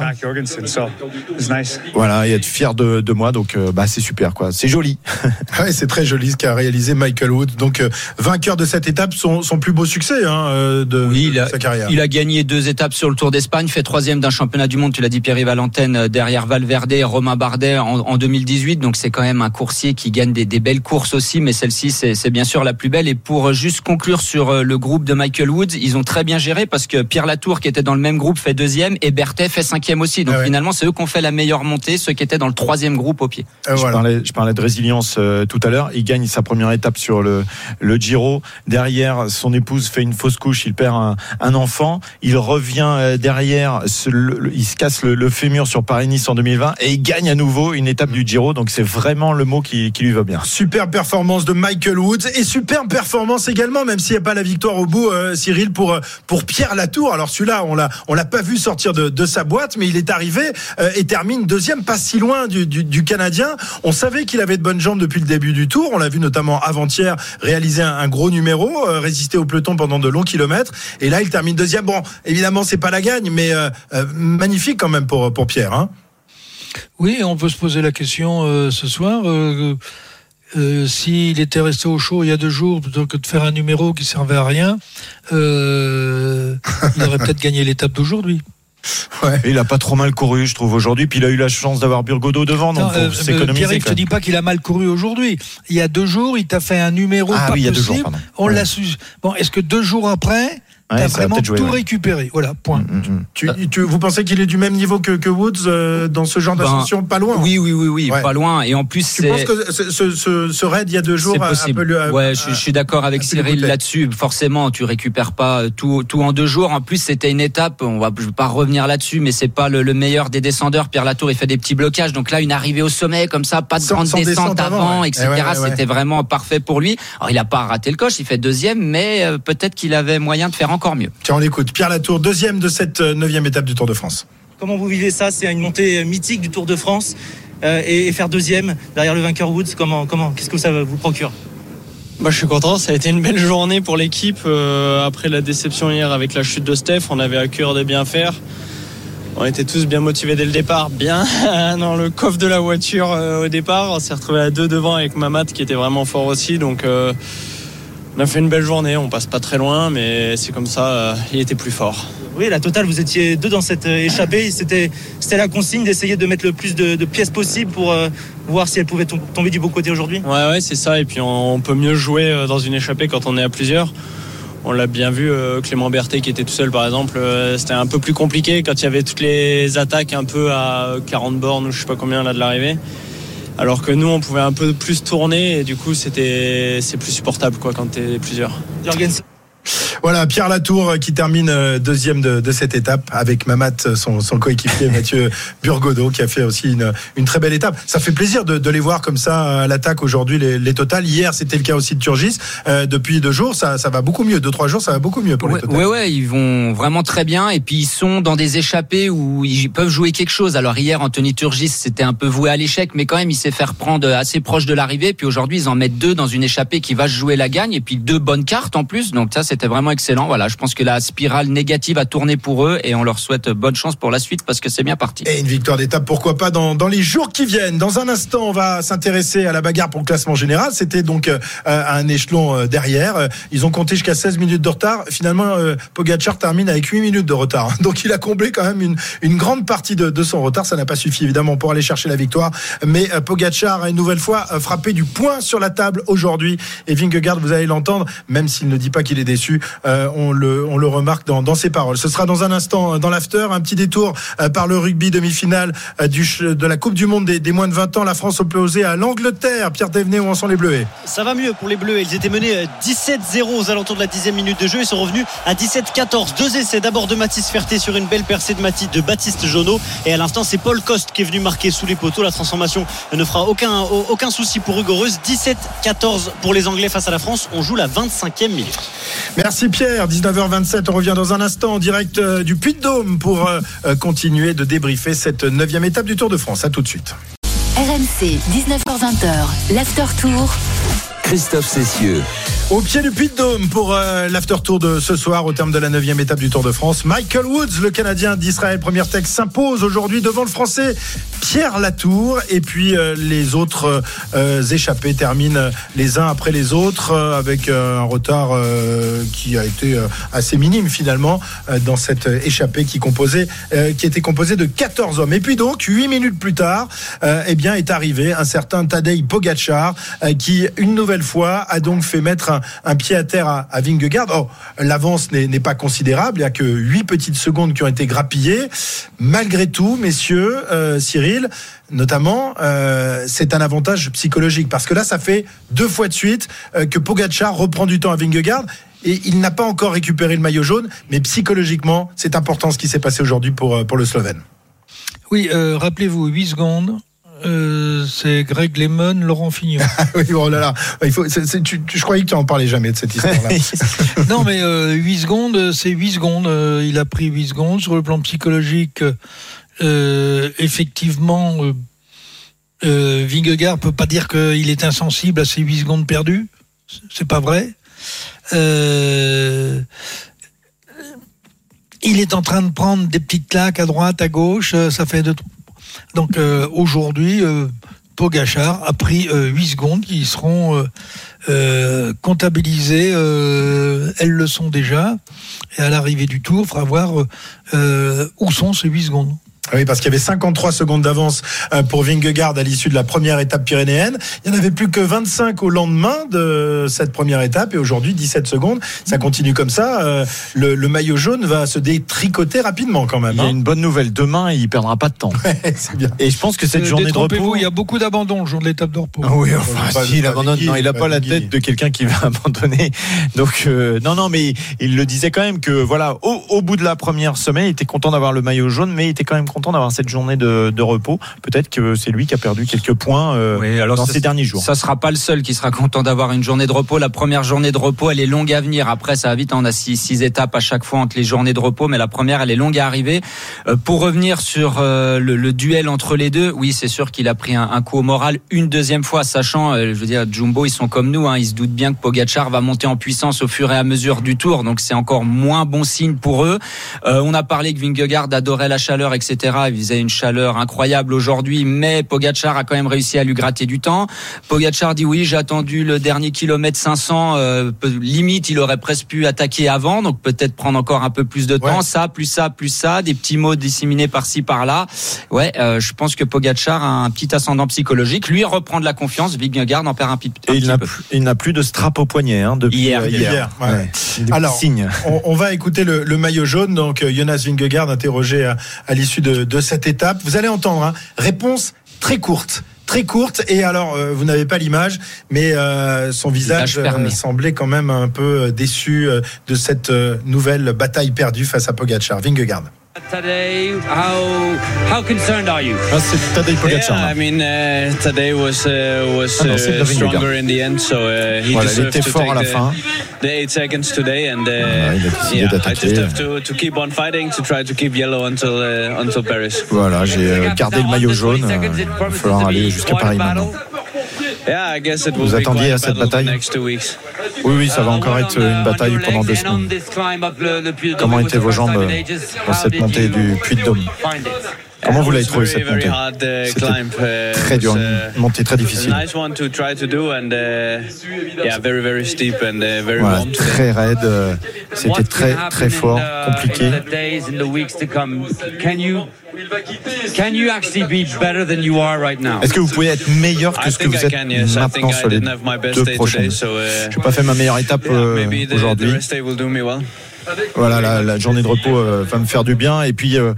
Voilà, et être fier de, de moi, donc euh, bah, c'est super, quoi. C'est joli. [laughs] Ouais, c'est très joli ce qu'a réalisé Michael Woods. Donc, euh, vainqueur de cette étape, son, son plus beau succès hein, euh, de, Oui, de il a, sa carrière. il a gagné deux étapes sur le Tour d'Espagne, fait troisième d'un championnat du monde, tu l'as dit Pierre Valentine, euh, derrière Valverde et Romain Bardet en, en 2018. Donc c'est quand même un coursier qui gagne des, des belles courses aussi, mais celle-ci c'est bien sûr la plus belle. Et pour juste conclure sur le groupe de Michael Woods, ils ont très bien géré parce que Pierre Latour qui était dans le même groupe fait deuxième et Berthet fait cinquième aussi. Donc Ah ouais. finalement c'est eux qui ont fait la meilleure montée, ceux qui étaient dans le troisième groupe au pied. Euh, Je, voilà. parlais, je parlais de résilience euh, tout à l'heure. Il gagne sa première étape sur le, le Giro. Derrière, son épouse fait une fausse couche. Il perd un, un enfant. Il revient euh, derrière. se- le- le- il se casse le, le fémur sur Paris-Nice en 2020 et il gagne à nouveau une étape du Giro. Donc c'est vraiment le mot qui, qui lui va bien. Super performance de Michael Woods et super performance également, même s'il n'y a pas la victoire au bout, euh, Cyril, pour pour Pierre Latour. Alors celui-là, on l'a l'a pas vu sortir de, sa boîte, mais il est arrivé euh, et termine deuxième, pas si loin du, Canadien. On savait qu'il avait de bonnes jambes depuis le début du Tour. On l'a vu notamment avant-hier réaliser un, gros numéro, euh, résister au peloton pendant de longs kilomètres. Et là, il termine deuxième. Bon, évidemment, c'est pas la gagne, mais euh, magnifique quand même pour pour Pierre. Hein. Oui, on peut se poser la question ce soir. Euh, euh, S'il était resté au chaud il y a deux jours plutôt que de faire un numéro qui servait à rien, euh, [laughs] il aurait peut-être gagné l'étape d'aujourd'hui. Et il a pas trop mal couru, je trouve, aujourd'hui. Puis il a eu la chance d'avoir Burgodo devant. Donc euh, s'économiser. Pierre-Yves, je te dis pas qu'il a mal couru aujourd'hui. Il y a deux jours, il t'a fait un numéro Ah pas oui, il y a deux possible. jours, pardon. On Ouais. l'a su. Bon, est-ce que deux jours après, Ouais, t'as vraiment joué, tout ouais. récupéré Voilà, point. Mm, mm. Tu, tu- vous pensez qu'il est du même niveau que, que Woods euh, dans ce genre Ben, d'ascension? Pas loin. Oui, oui, oui, oui, Ouais. pas loin. Et en plus, Tu c'est penses que ce, ce, ce- raid il y a deux jours C'est possible. peu le- a- ouais, a- je, je suis d'accord avec Cyril là-dessus. Forcément, tu récupères pas tout, tout en deux jours. En plus, c'était une étape. On va, je vais pas revenir là-dessus, mais c'est pas le, le meilleur des descendeurs. Pierre Latour, il fait des petits blocages. Donc là, une arrivée au sommet comme ça, pas de Sans- grande sans descente descente avant, avant, ouais. etc. Eh ouais, ouais, ouais. C'était vraiment parfait pour lui. Alors, il a pas raté le coche. Il fait deuxième, mais euh, peut-être qu'il avait moyen de faire encore mieux. Tiens, on écoute. Pierre Latour, deuxième de cette euh, neuvième étape du Tour de France. Comment vous vivez ça? C'est une montée mythique du Tour de France euh, et, et faire deuxième derrière le vainqueur Woods. Comment, comment, qu'est-ce que ça vous procure? Bah, je suis content, ça a été une belle journée pour l'équipe. Euh, après la déception hier avec la chute de Steph, on avait à cœur de bien faire. On était tous bien motivés dès le départ, bien [laughs] dans le coffre de la voiture euh, au départ. On s'est retrouvé à deux devant avec Mamat qui était vraiment fort aussi. Donc euh, on a fait une belle journée, on passe pas très loin, mais c'est comme ça, euh, il était plus fort. Oui, la totale, vous étiez deux dans cette euh, échappée. C'était, c'était la consigne d'essayer de mettre le plus de, de pièces possible pour euh, voir si elle pouvait tom- tomber du beau côté aujourd'hui. Ouais, ouais, c'est ça. Et puis on, on peut mieux jouer euh, dans une échappée quand on est à plusieurs. On l'a bien vu, euh, Clément Berthet qui était tout seul par exemple, c'était un peu plus compliqué quand il y avait toutes les attaques un peu à 40 bornes ou je sais pas combien là de l'arrivée. Alors que nous on pouvait un peu plus tourner et du coup c'était c'est plus supportable quoi quand t'es plusieurs. Voilà, Pierre Latour euh, qui termine euh, deuxième de, de cette étape avec Mamat, euh, son, son coéquipier [laughs] Mathieu Burgodeau, qui a fait aussi une, une très belle étape. Ça fait plaisir de, de les voir comme ça à l'attaque aujourd'hui, les, les totales. Hier, c'était le cas aussi de Turgis. Euh, depuis deux jours, ça, ça va beaucoup mieux. Deux, trois jours, ça va beaucoup mieux pour les Ouais, totales. ouais, ouais, ils vont vraiment très bien. Et puis ils sont dans des échappées où ils peuvent jouer quelque chose. Alors hier, Anthony Turgis, c'était un peu voué à l'échec, mais quand même, il s'est fait reprendre assez proche de l'arrivée. Puis aujourd'hui, ils en mettent deux dans une échappée qui va jouer la gagne. Et puis deux bonnes cartes en plus. Donc ça, c'était vraiment excellent. Voilà, je pense que la spirale négative a tourné pour eux et on leur souhaite bonne chance pour la suite parce que c'est bien parti. Et une victoire d'étape, pourquoi pas dans, dans les jours qui viennent. Dans un instant, on va s'intéresser à la bagarre pour le classement général. C'était donc euh, un échelon euh, derrière. Euh, Ils ont compté jusqu'à 16 minutes de retard. Finalement, euh, Pogacar termine avec 8 minutes de retard. [laughs] Donc il a comblé quand même une, une grande partie de, de son retard. Ça n'a pas suffi évidemment pour aller chercher la victoire. Mais euh, Pogacar a une nouvelle fois euh, frappé du poing sur la table aujourd'hui. Et Vingegaard, vous allez l'entendre, même s'il ne dit pas qu'il est déçu, euh, on, le, on le remarque dans, dans ses paroles. Ce sera dans un instant euh, dans l'after, un petit détour euh, par le rugby demi-finale du, de la Coupe du Monde des, des moins de 20 ans. La France opposée à l'Angleterre. Pierre Thévenet, où en sont les Bleuets? Ça va mieux pour les Bleus. Ils étaient menés euh, 17-0 aux alentours de la dixième minute de jeu. Ils sont revenus à 17-14. Deux essais d'abord de Mathis Ferté sur une belle percée de, Mathis, de Baptiste Jonot. Et à l'instant, c'est Paul Coste qui est venu marquer sous les poteaux. La transformation ne fera aucun, aucun souci pour Hugo Reus. 17-14 pour les Anglais face à la France. On joue la 25e minute. Merci Pierre, 19h27, on revient dans un instant en direct euh, du Puy-de-Dôme pour euh, euh, continuer de débriefer cette neuvième étape du Tour de France. À tout de suite. RMC, 19h20, l'after tour. Christophe Cessieux. Au pied du Puy-de-Dôme pour euh, l'after tour de ce soir au terme de la neuvième étape du Tour de France. Michael Woods, le Canadien d'Israël, première texte, s'impose aujourd'hui devant le Français Pierre Latour. Et puis euh, les autres euh, échappés terminent les uns après les autres avec un retard qui a été assez minime finalement dans cette échappée qui composait, qui était composée de 14 hommes. Et puis donc, 8 minutes plus tard, eh bien, est arrivé un certain Tadej Pogacar qui, une nouvelle fois, a donc fait mettre un, pied à terre à, à Vingegaard. Oh, l'avance n'est pas considérable, il n'y a que 8 petites secondes qui ont été grappillées. Malgré tout, messieurs, euh, Cyril, notamment, euh, c'est un avantage psychologique parce que là, ça fait deux fois de suite euh, que Pogacar reprend du temps à Vingegaard. Et il n'a pas encore récupéré le maillot jaune, mais psychologiquement, c'est important ce qui s'est passé aujourd'hui pour, pour le Slovène. Oui, rappelez-vous, 8 secondes. Euh, c'est Greg Lemon, Laurent Fignon. [laughs] oui, oh là là. Il faut, tu- tu- je croyais que tu en parlais jamais de cette histoire-là. [laughs] non, mais euh, 8 secondes, euh, c'est 8 secondes. Euh, il a pris 8 secondes. Sur le plan psychologique, euh, effectivement, euh, euh, Vingegaard peut pas dire qu'il est insensible à ces 8 secondes perdues. C'est pas vrai. Euh, il est en train de prendre des petites claques à droite, à gauche. Ça fait deux. Donc euh, aujourd'hui, euh, Pogachar a pris euh, 8 secondes qui seront euh, euh, comptabilisées. euh, elles le sont déjà. Et à l'arrivée du tour, il faudra voir euh, où sont ces 8 secondes. Ah Oui, parce qu'il y avait 53 secondes d'avance euh, pour Vingegaard à l'issue de la première étape pyrénéenne. Il n'y en avait plus que 25 au lendemain de cette première étape et aujourd'hui 17 secondes. Ça continue comme ça. Euh, Le, le maillot jaune va se détricoter rapidement quand même. Il y a hein. une bonne nouvelle. Demain, il perdra pas de temps. [laughs] C'est bien. Et je pense que cette Euh, journée de repos. Il y a beaucoup d'abandon le jour de l'étape de repos. Ah oui, enfin, si, il abandonne. Non, il a pas pas la tête de quelqu'un qui va [laughs] abandonner. Donc, euh, non, non, mais il le disait quand même que, voilà, au, au bout de la première semaine, il était content d'avoir le maillot jaune, mais il était quand même content d'avoir cette journée de, de repos. Peut-être que c'est lui qui a perdu quelques points euh, Oui, alors dans ça- ces derniers jours. Ça sera pas le seul qui sera content d'avoir une journée de repos. La première journée de repos, elle est longue à venir. Après, ça va vite. On a six, six étapes à chaque fois entre les journées de repos, mais la première, elle est longue à arriver. Euh, pour revenir sur euh, le, le duel entre les deux, oui, c'est sûr qu'il a pris un, un coup au moral une deuxième fois, sachant, je veux dire, Jumbo, ils sont comme nous. Hein, ils se doutent bien que Pogacar va monter en puissance au fur et à mesure du tour, donc c'est encore moins bon signe pour eux. On a parlé que Vingegaard adorait la chaleur, etc. Il faisait une chaleur incroyable aujourd'hui, mais Pogacar a quand même réussi à lui gratter du temps. Pogacar dit oui, j'ai attendu le dernier kilomètre 500. euh, limite, il aurait presque pu attaquer avant, donc peut-être prendre encore un peu plus de temps. Ouais. Ça, plus ça, plus ça, des petits mots disséminés par-ci par-là. Ouais, euh, je pense que Pogacar a un petit ascendant psychologique. Lui reprend de la confiance. Vingegaard en perd un, pi- un Et il petit n'a peu. plus, il n'a plus de strap au poignet hein, depuis Hier, euh, hier, ouais. Ouais. Des Alors. On, on va écouter le, le maillot jaune, donc Jonas Vingegaard interrogé à, à l'issue de, de cette étape. Vous allez entendre, hein, réponse très courte. Très courte et alors euh, vous n'avez pas l'image mais euh, son visage euh, semblait quand même un peu euh, déçu de cette nouvelle bataille perdue face à Pogacar. Vingegaard. Today, how how concerned are you? Ah, c'est Tadej Pogacar. Yeah. I mean, uh, today was uh, was Ah non, uh, stronger in the end, so uh, he Voilà, il deserved était to fort take à la the, fin. the eight seconds today, and uh, Ah, il a décidé yeah, I just have to, to keep on fighting to try to keep yellow until uh, until Paris. Voilà, j'ai euh, gardé le maillot jaune. euh, Il va falloir aller jusqu'à Paris maintenant. Vous attendiez à a cette bataille next two weeks. Oui, oui, ça va encore être une bataille pendant deux semaines. Comment étaient vos jambes dans cette montée du Puy de Dôme? Comment vous l'avez trouvé cette montée C'était très dur, une uh, montée très difficile. Voilà, très raide, euh, c'était très très fort, compliqué. Est-ce que vous pouvez être meilleur que ce que vous êtes maintenant sur les deux prochaines? uh, Je n'ai pas fait ma meilleure étape euh, aujourd'hui. Voilà, la, la journée de repos euh, va me faire du bien. Et puis, euh,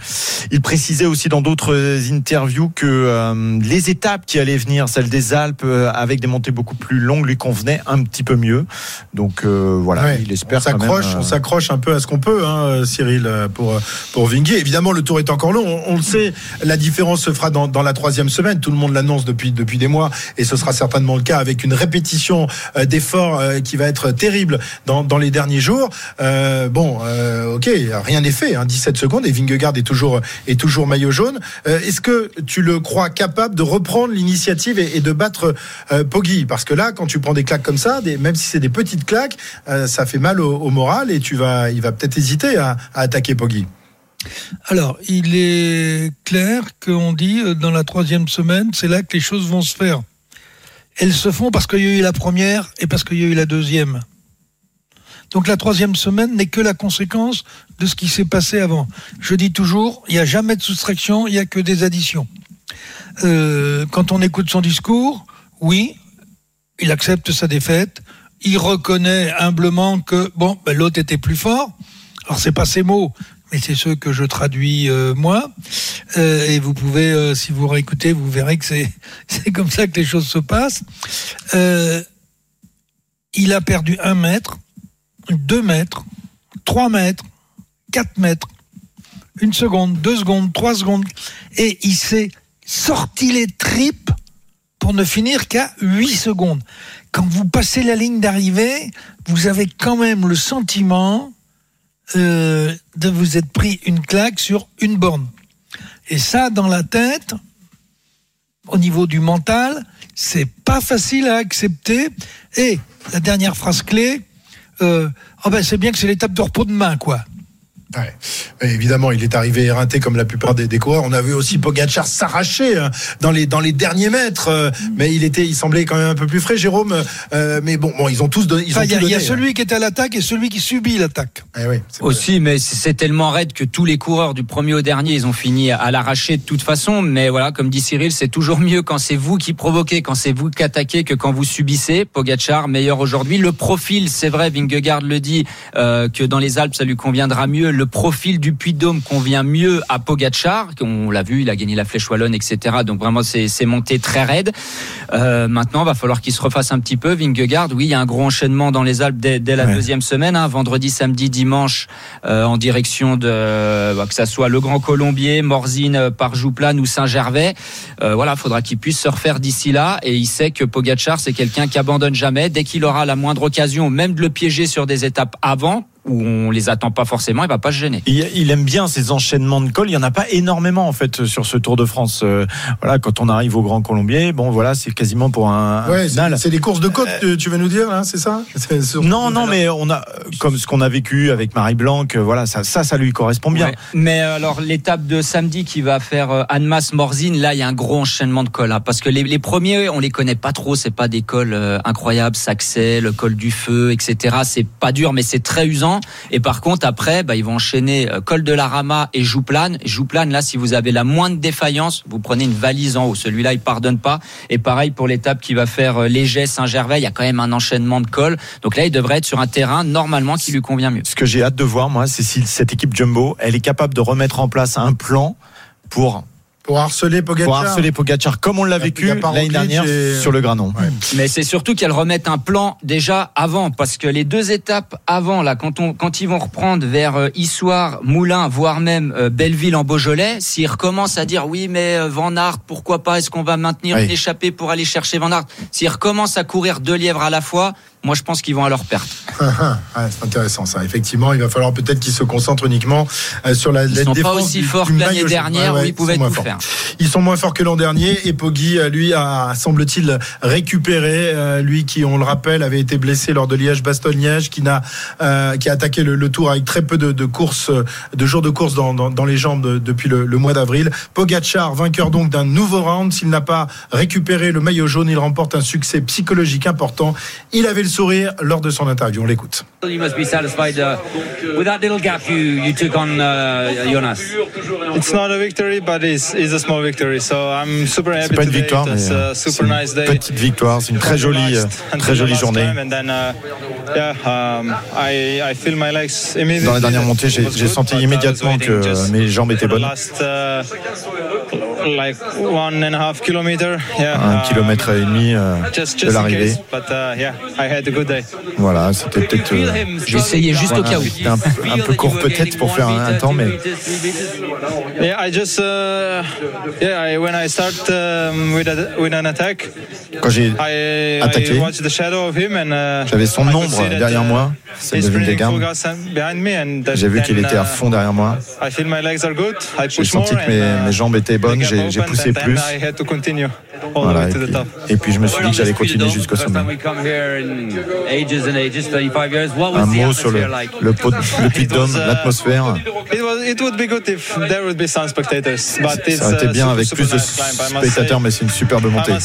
il précisait aussi dans d'autres interviews que euh, les étapes qui allaient venir, celles des Alpes, euh, avec des montées beaucoup plus longues, lui convenaient un petit peu mieux. Donc euh, voilà, Ouais. il espère on s'accroche, euh, on s'accroche un peu à ce qu'on peut, hein, Cyril, pour pour. Évidemment, le tour est encore long. On, on le sait, la différence se fera dans, dans la troisième semaine. Tout le monde l'annonce depuis depuis des mois, et ce sera certainement le cas avec une répétition d'efforts qui va être terrible dans, dans les derniers jours. Euh, bon, euh, ok, rien n'est fait. Hein, 17 secondes et Vingegaard est toujours est toujours maillot jaune. Euh, Est-ce que tu le crois capable de reprendre l'initiative et, de battre euh, Poggi? Parce que là, quand tu prends des claques comme ça, même si c'est des petites claques, euh, ça fait mal au, moral et tu vas, il va peut-être hésiter à, attaquer Poggi. Alors, il est clair qu'on dit dans la troisième semaine, c'est là que les choses vont se faire. Elles se font parce qu'il y a eu la première et parce qu'il y a eu la deuxième. Donc la troisième semaine n'est que la conséquence de ce qui s'est passé avant. Je dis toujours, il n'y a jamais de soustraction, il n'y a que des additions. Euh, quand on écoute son discours, oui, il accepte sa défaite, il reconnaît humblement que bon, ben, l'autre était plus fort. Alors c'est pas ses mots, mais c'est ceux que je traduis euh, moi. Euh, et vous pouvez, euh, si vous réécoutez, vous verrez que c'est [laughs] c'est comme ça que les choses se passent. Il a perdu un mètre, deux mètres, trois mètres, quatre mètres, une seconde, deux secondes, trois secondes, et il s'est sorti les tripes pour ne finir qu'à 8 secondes. Quand vous passez la ligne d'arrivée, vous avez quand même le sentiment euh, de vous être pris une claque sur une borne. Et ça, dans la tête, au niveau du mental, c'est pas facile à accepter. Et la dernière phrase clé, euh, oh ben c'est bien que c'est l'étape de repos demain, quoi. Ouais. Évidemment, il est arrivé éreinté comme la plupart des, des coureurs. On a vu aussi Pogacar s'arracher hein, dans les dans les derniers mètres, euh, mais il était, il semblait quand même un peu plus frais, Jérôme. Euh, mais bon, bon, ils ont tous donné. Ils Enfin, Il y, il y a celui qui est à l'attaque et celui qui subit l'attaque. hein. Eh oui, c'est vrai. Aussi, mais c'est tellement raide que tous les coureurs du premier au dernier, ils ont fini à l'arracher de toute façon. Mais voilà, comme dit Cyril, c'est toujours mieux quand c'est vous qui provoquez, quand c'est vous qui attaquez, que quand vous subissez. Pogachar meilleur aujourd'hui. Le profil, c'est vrai, Vingegaard le dit, euh, que dans les Alpes, ça lui conviendra mieux. Le profil du Puy-de-Dôme convient mieux à Pogachar. On l'a vu, il a gagné la Flèche Wallonne, etc. Donc vraiment, c'est monté très raide. Euh, maintenant, va falloir qu'il se refasse un petit peu. Vingegaard, oui, il y a un gros enchaînement dans les Alpes dès, dès la Ouais. deuxième semaine, hein, vendredi, samedi, dimanche, euh, en direction de bah, que ça soit le Grand Colombier, Morzine euh, par Jouplane ou Saint-Gervais. Euh, voilà, faudra qu'il puisse se refaire d'ici là. Et il sait que Pogachar, c'est quelqu'un qui abandonne jamais. Dès qu'il aura la moindre occasion, même de le piéger sur des étapes avant où on les attend pas forcément, il va pas se gêner. Il, il aime bien ces enchaînements de cols. Il y en a pas énormément en fait sur ce Tour de France. Euh, voilà, quand on arrive au Grand Colombier, bon voilà, c'est quasiment pour un, Ouais, c'est des courses de côte, tu- tu vas nous dire, hein, c'est ça? Non, non, mais on a comme ce qu'on a vécu avec Marie Blanc. euh, Voilà, ça, ça, ça lui correspond bien. Ouais. Mais euh, alors l'étape de samedi qui va faire euh, Annemasse Morzine, là il y a un gros enchaînement de cols hein, parce que les, les premiers on les connaît pas trop, c'est pas des cols euh, incroyables, Saxet, le col du feu, etc. C'est pas dur mais c'est très usant. Et par contre après bah, ils vont enchaîner euh, col de la Rama et Jouplane. Jouplane là si vous avez la moindre défaillance, vous prenez une valise en haut. Celui-là il pardonne pas. Et pareil pour l'étape qui va faire euh, Léger Saint-Gervais, il y a quand même un enchaînement de cols. Donc là il devrait être sur un terrain normalement qui lui convient mieux. Ce que j'ai hâte de voir, moi, c'est si cette équipe Jumbo, elle est capable de remettre en place un plan pour Pour harceler Pogacar. pour harceler Pogacar comme on l'a vécu l'année dernière et- sur le Granon. Ouais. Mais c'est surtout qu'elles remettent un plan déjà avant, parce que les deux étapes avant, là, quand on, quand ils vont reprendre vers euh, Issoire, Moulin, voire même euh, Belleville en Beaujolais, s'ils recommencent à dire oui, mais euh, Van Aert, pourquoi pas Est-ce qu'on va maintenir Oui. une échappée pour aller chercher Van Aert? S'ils recommencent à courir deux lièvres à la fois, Moi, je pense qu'ils vont à leur perte. [laughs] Ah, c'est intéressant ça. Effectivement, il va falloir peut-être qu'ils se concentrent uniquement euh, sur la, Ils la sont pas défense aussi du- forts du que l'année dernière où ils pouvaient tout forts. faire. Ils sont moins forts que l'an dernier et Poggi, euh, lui, a semble-t-il récupéré. euh, lui qui, on le rappelle, avait été blessé lors de Liège-Bastogne-Liège, qui n'a, euh, qui a attaqué le, le Tour avec très peu de, de courses, de jours de course dans, dans, dans les jambes de- depuis le, le mois d'avril. Pogacar, vainqueur donc d'un nouveau round. S'il n'a pas récupéré le maillot jaune, il remporte un succès psychologique important. Il avait le sourire lors de son interview. On l'écoute. You must be satisfied uh, with that little gap you, you took on uh, Jonas. It's not a victory, but it's, it's a small victory. So I'm super happy C'est pas une victoire, mais a euh, super une nice day. petite victoire. C'est une très jolie, euh, très jolie journée. then, uh, yeah, um, I, I feel my legs immediately. Dans la dernière montée, j'ai senti immédiatement que mes jambes étaient bonnes. Last, like one and a half kilometer. Yeah, Un kilomètre et demi euh, just, de l'arrivée. Uh. Voilà, c'était peut-être. euh, essayé juste au voilà, cas où. C'était un, un peu court peut-être pour faire un, un temps, mais Yeah, I just uh, yeah. I, when I start um, with a, with an attack, quand j'ai attaqué, uh, j'avais son ombre derrière uh, moi, celle de that- J'ai vu qu'il était à uh, fond derrière moi. I feel my legs are good. I J'ai senti que mes, uh, mes jambes étaient bonnes, j'ai poussé plus. Voilà, et puis, et puis je me suis dit que j'allais continuer jusqu'au sommet. First time we come here in ages and ages, 35 years. What was Un the mot sur le, like? le, pot- le puy de Dôme, was, uh, l'atmosphère. It was it would be good if there would be some spectators, but it's Ça aurait été uh, bien avec plus de spectateurs, mais c'est une superbe montée. um,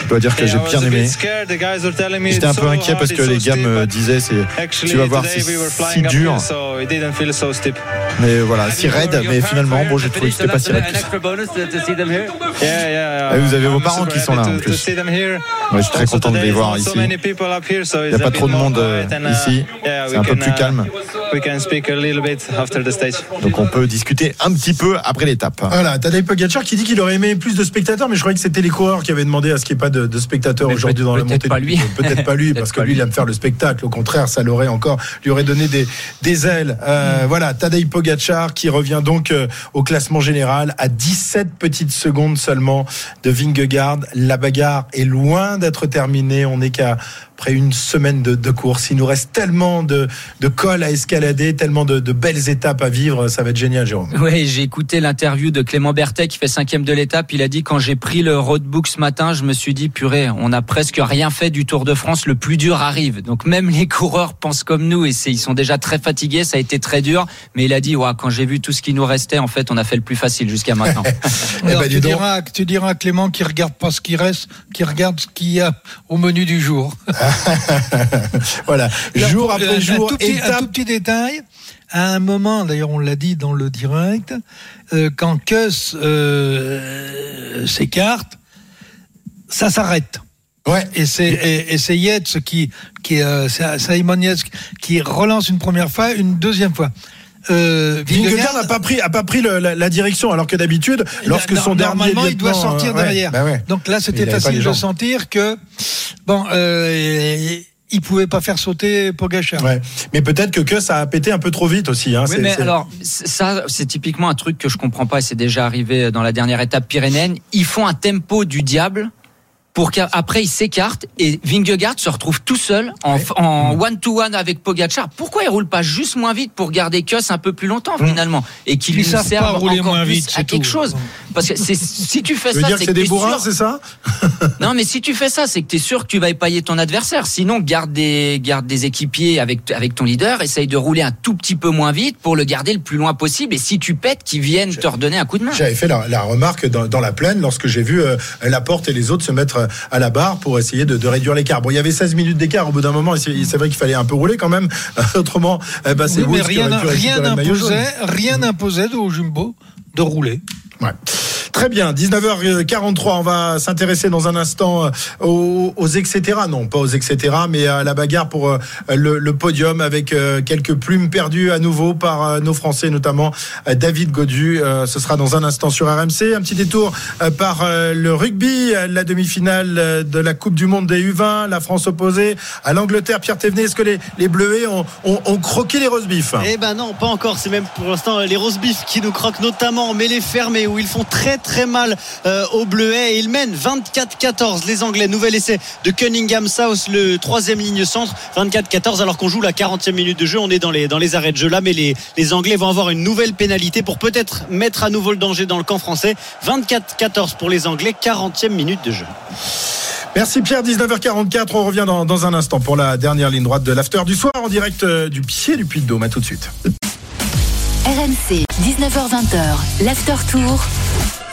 Je dois dire que j'ai bien aimé. scared. The guys were telling me J'étais un it's peu so inquiet hard, parce que les gars me disaient c'est Actually, tu vas voir c'est si dur here, so it didn't feel so steep. mais voilà si raide mais finalement bon j'ai trouvé que c'était pas si raide que ça. yeah. Ah, vous avez vos parents qui sont là, en plus. Ouais, je suis très content de les voir ici. Il n'y a pas trop de monde euh, uh, ici. C'est we un peu can, plus uh, calme. We can speak a little bit after the stage. Donc on peut discuter un petit peu après l'étape. Voilà, Tadej Pogacar qui dit qu'il aurait aimé plus de spectateurs, mais je croyais que c'était les coureurs qui avaient demandé à ce qu'il n'y ait pas de, de spectateurs aujourd'hui dans la peut-être montée. pas du- lui. [laughs] Peut-être pas lui, Peut-être parce que pas lui, il aime faire le spectacle. Au contraire, ça l'aurait encore, lui aurait donné des, des ailes. Euh, Voilà, Tadej Pogacar qui revient donc euh, au classement général à 17 petites secondes seulement de Vingegaard. La bagarre est loin d'être terminée. On n'est qu'à après une semaine de, de course. Il nous reste tellement de, de cols à escalader, tellement de, de belles étapes à vivre. Ça va être génial, Jérôme. Oui, j'ai écouté l'interview de Clément Berthet qui fait cinquième de l'étape. Il a dit quand j'ai pris le roadbook ce matin, je me suis dit purée, on a presque rien fait du Tour de France. Le plus dur arrive. Donc même les coureurs pensent comme nous et ils sont déjà très fatigués. Ça a été très dur, mais il a dit ouais, quand j'ai vu tout ce qui nous restait, en fait, on a fait le plus facile jusqu'à maintenant. [laughs] Alors, ben, tu, donc. diras, tu diras à Clément qui regarde pas ce qui reste, qui regarde ce qu'il y a au menu du jour. [laughs] voilà, jour Un- après un jour, tout petit, un tout petit détail. À un moment, d'ailleurs, on l'a dit dans le direct, euh, quand Kuss euh, s'écarte, ça s'arrête. Ouais. Et c'est et, et c'est Yates qui qui euh, c'est Simon Yates qui relance une première fois, une deuxième fois. Euh, Vingegaard n'a pas pris, a pas pris le- la, la direction, alors que d'habitude, lorsque son dernier normalement, il doit sortir euh, ouais, derrière. bah ouais. Donc là, c'était facile de sentir que bon, euh, il pouvait pas faire sauter Pogacar. Ouais. Mais peut-être que que ça a pété un peu trop vite aussi. Hein. Oui, mais alors, ça, c'est typiquement un truc que je comprends pas et c'est déjà arrivé dans la dernière étape pyrénéenne. Ils font un tempo du diable pour qu'après ils s'écartent et Vingegaard se retrouve tout seul en en one to one avec Pogacar. Pourquoi il roule pas juste moins vite pour garder Kuss un peu plus longtemps finalement et qu'il lui serve rouler encore moins plus vite, à quelque tout. chose Parce que [laughs] si tu fais ça, c'est des bourrins, c'est ça [laughs] non, mais si tu fais ça, c'est que tu es sûr que tu vas épailler ton adversaire. Sinon, garde des, garde des équipiers avec, avec ton leader, essaye de rouler un tout petit peu moins vite pour le garder le plus loin possible. Et si tu pètes, qu'ils viennent te redonner un coup de main. J'avais fait la, la remarque dans, dans la plaine lorsque j'ai vu euh, Laporte et les autres se mettre à la barre pour essayer de, de réduire l'écart. Bon, il y avait 16 minutes d'écart au bout d'un moment, c'est vrai qu'il fallait un peu rouler quand même. [laughs] Autrement, eh ben, c'est Oui, rien n'imposait rien n'imposait au Jumbo de rouler. Ouais. Très bien, 19h43, on va s'intéresser dans un instant euh, aux, aux etc. Non, pas aux etc. mais à la bagarre pour euh, le, le podium avec euh, quelques plumes perdues à nouveau par nos Français, notamment David Godu. Ce sera dans un instant sur RMC. Un petit détour par le rugby, la demi-finale de la Coupe du Monde des U20, la France opposée à l'Angleterre. Pierre Thévenet, est-ce que les, les Bleuets ont, ont- ont croqué les roast beef Eh ben non, pas encore. C'est même pour l'instant les roast beef qui nous croquent notamment en mêlée fermée où ils font très très mal euh, au bleuet et il mène 24-14 les Anglais. Nouvel essai de Cunningham South, le troisième ligne centre. 24-14 alors qu'on joue la 40e minute de jeu. On est dans les, dans les arrêts de jeu là, mais les, les Anglais vont avoir une nouvelle pénalité pour peut-être mettre à nouveau le danger dans le camp français. 24-14 pour les Anglais, 40e minute de jeu. Merci Pierre, 19h44. On revient dans, dans un instant pour la dernière ligne droite de l'after du soir en direct euh, du pied du Puy de Dôme. À tout de suite. RMC, 19h20, l'after tour.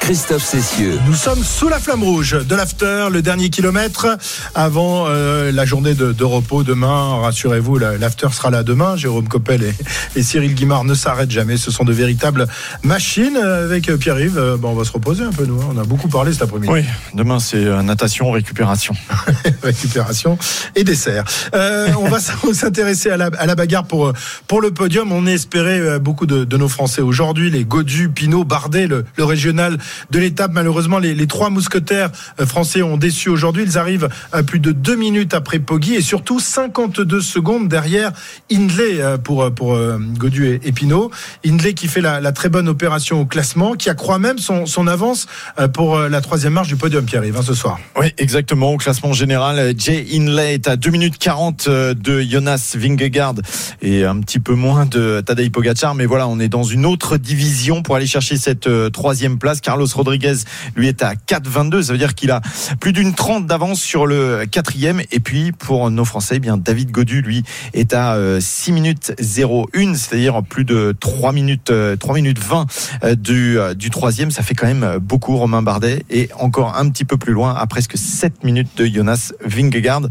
Christophe Cessieux. Nous sommes sous la flamme rouge de l'after, le dernier kilomètre avant euh, la journée de, de repos demain. Rassurez-vous, la- l'after sera là demain. Jérôme Coppel et, et Cyril Guimard ne s'arrêtent jamais. Ce sont de véritables machines. Avec euh, Pierre-Yves, euh, bon, on va se reposer un peu, nous. hein. On a beaucoup parlé cet après-midi. Oui, demain c'est euh, natation, récupération. [laughs] récupération et dessert. Euh, on va [laughs] s'intéresser à la, à la bagarre pour, pour le podium. On espérait euh, beaucoup de, de nos Français aujourd'hui, les Godu, Pinot, Bardet, le, le régional de l'étape. Malheureusement, les, trois mousquetaires euh, français ont déçu aujourd'hui. Ils arrivent à plus de deux minutes après Poggi et surtout 52 secondes derrière Hindley euh, pour, pour euh, Godu et, Pinot. Hindley qui fait la, très bonne opération au classement, qui accroît même son, avance pour la troisième marche du podium, Pierre-Yves, hein, ce soir. Oui, exactement. Au classement général, Jay Inlay est à 2 minutes 40 euh, de Jonas Vingegaard et un petit peu moins de Tadej Pogacar. Mais voilà, on est dans une autre division pour aller chercher cette troisième place. Rodriguez, lui, est à 4,22. Ça veut dire qu'il a plus d'une trente d'avance sur le quatrième. Et puis, pour nos Français, eh bien, David Godu, lui, est à euh, 6 minutes 01, c'est-à-dire plus de 3 minutes, euh, 3 minutes 20 euh, du, euh, du troisième. Ça fait quand même beaucoup, Romain Bardet. Et encore un petit peu plus loin, à presque 7 minutes de Jonas Vingegaard.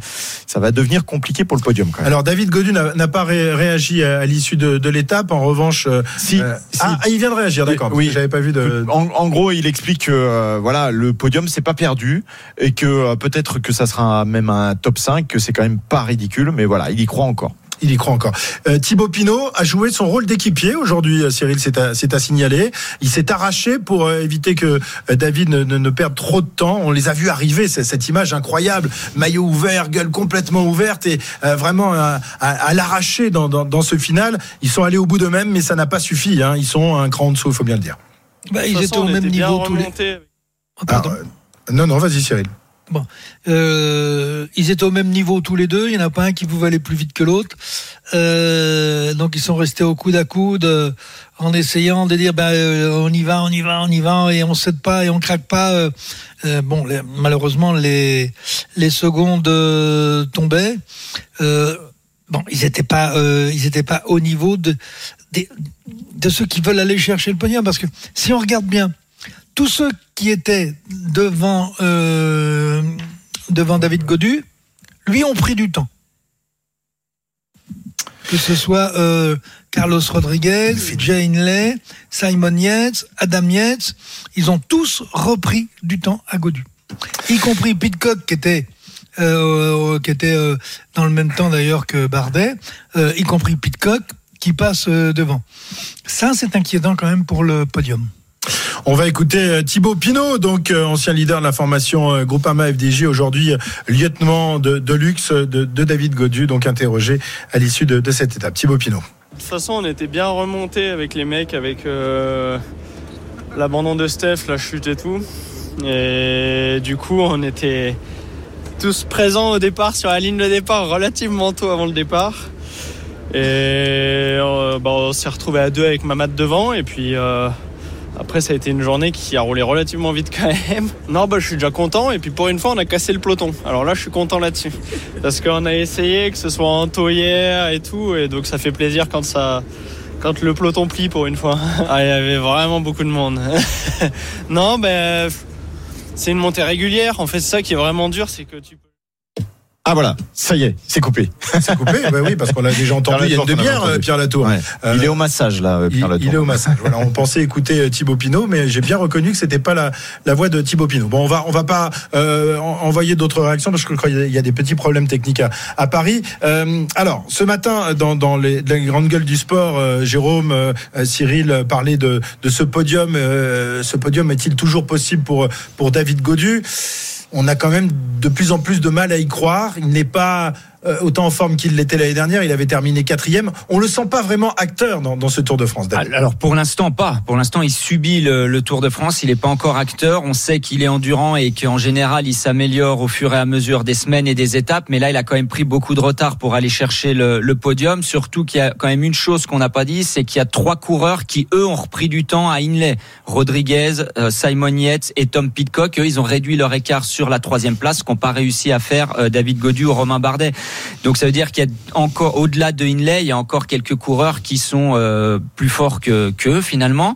Ça va devenir compliqué pour le podium, quand même. Alors David Godu n'a pas ré- réagi à, à l'issue de, de l'étape. En revanche, euh, Si, euh, si. Ah, il vient de réagir, d'accord. Oui. Oui, j'avais pas vu de. En, en gros, il explique que euh, voilà, le podium c'est pas perdu et que euh, peut-être que ça sera même un top 5, que c'est quand même pas ridicule, mais voilà, il y croit encore. Il y croit encore. Euh, Thibaut Pinot a joué son rôle d'équipier aujourd'hui. Cyril, c'est à, à signaler. Il s'est arraché pour éviter que David ne, ne- perde trop de temps. On les a vus arriver. Cette image incroyable, maillot ouvert, gueule complètement ouverte et vraiment à, l'arracher dans, dans, dans ce final. Ils sont allés au bout d'eux-mêmes, mais ça n'a pas suffi. hein. Ils sont un cran en dessous, il faut bien le dire. Bah, De ils étaient au même était niveau tous les. Oh, pardon. Alors, non, non, vas-y Cyril. Bon, Euh, ils étaient au même niveau tous les deux. Il n'y en a pas un qui pouvait aller plus vite que l'autre. Euh, donc ils sont restés au coude à coude euh, en essayant de dire bah, euh, on y va, on y va, on y va et on cède pas et on craque pas. euh. Euh, bon, les- malheureusement les les secondes euh, tombaient. Euh, bon, ils étaient pas euh, ils étaient pas au niveau de des- de ceux qui veulent aller chercher le podium parce que si on regarde bien tous ceux qui étaient devant euh, devant David Godu, lui ont pris du temps. Que ce soit euh, Carlos Rodriguez, Jay Hindley, Simon Yates, Adam Yates, ils ont tous repris du temps à Godu, y compris Pitcock qui était euh, qui était euh, dans le même temps d'ailleurs que Bardet, euh, y compris Pitcock qui passe euh, devant. Ça, c'est inquiétant quand même pour le podium. On va écouter euh, Thibaut Pinot, donc euh, ancien leader de la formation Groupama FDJ, aujourd'hui lieutenant de, de luxe de, de David Godu, donc interrogé à l'issue de, de cette étape. Thibaut Pinot. De toute façon, on était bien remontés avec les mecs, avec euh, l'abandon de Steph, la chute et tout. Et du coup, on était tous présents au départ sur la ligne de départ relativement tôt avant le départ. Et euh, bah, on s'est retrouvé à deux avec Mamad devant. Et puis euh, après, ça a été une journée qui a roulé relativement vite quand même. [laughs] Non, bah, je suis déjà content. Et puis pour une fois, on a cassé le peloton. Alors là, je suis content là-dessus. Parce qu'on a essayé que ce soit en taulière et tout. Et donc ça fait plaisir quand ça. Quand le peloton plie pour une fois. [laughs] Ah, il y avait vraiment beaucoup de monde. [laughs] non, ben. c'est une montée régulière. En fait, c'est ça qui est vraiment dur, c'est que tu peux. Ah voilà, ça y est, c'est coupé. C'est coupé, bah oui, parce qu'on l'a déjà entendu il y a une Pierre Latour, demi-heure, euh. Pierre Latour. Ouais. Euh, il est au massage là, Il, Pierre Latour. il est au massage. Voilà, on pensait écouter euh, Thibaut Pinot, mais j'ai bien reconnu que c'était pas la, la voix de Thibaut Pinot. Bon, on va on va pas euh, en- envoyer d'autres réactions parce que je crois qu'il y a- des petits problèmes techniques à, à Paris. Euh, alors, ce matin, dans, dans les, les grandes gueules du sport, euh, Jérôme, euh, euh, Cyril euh, parlait de, de ce podium. Euh, ce podium est-il toujours possible pour pour David Godu? On a quand même de plus en plus de mal à y croire. Il n'est pas autant en forme qu'il l'était l'année dernière. Il avait terminé quatrième. On le sent pas vraiment acteur dans, dans ce Tour de France. David. Alors pour l'instant pas. Pour l'instant il subit le, le Tour de France. Il n'est pas encore acteur. On sait qu'il est endurant et qu'en général il s'améliore au fur et à mesure des semaines et des étapes. Mais là il a quand même pris beaucoup de retard pour aller chercher le, le podium. Surtout qu'il y a quand même une chose qu'on n'a pas dit, c'est qu'il y a trois coureurs qui eux ont repris du temps à Inlay. Rodriguez, euh, Simon Yates et Tom Pitcock. Eux ils ont réduit leur écart sur la troisième place, ce qu'ont pas réussi à faire euh, David Godu ou Romain Bardet. Donc ça veut dire qu'il y a encore au-delà de Inlay, il y a encore quelques coureurs qui sont euh, plus forts que qu'eux finalement.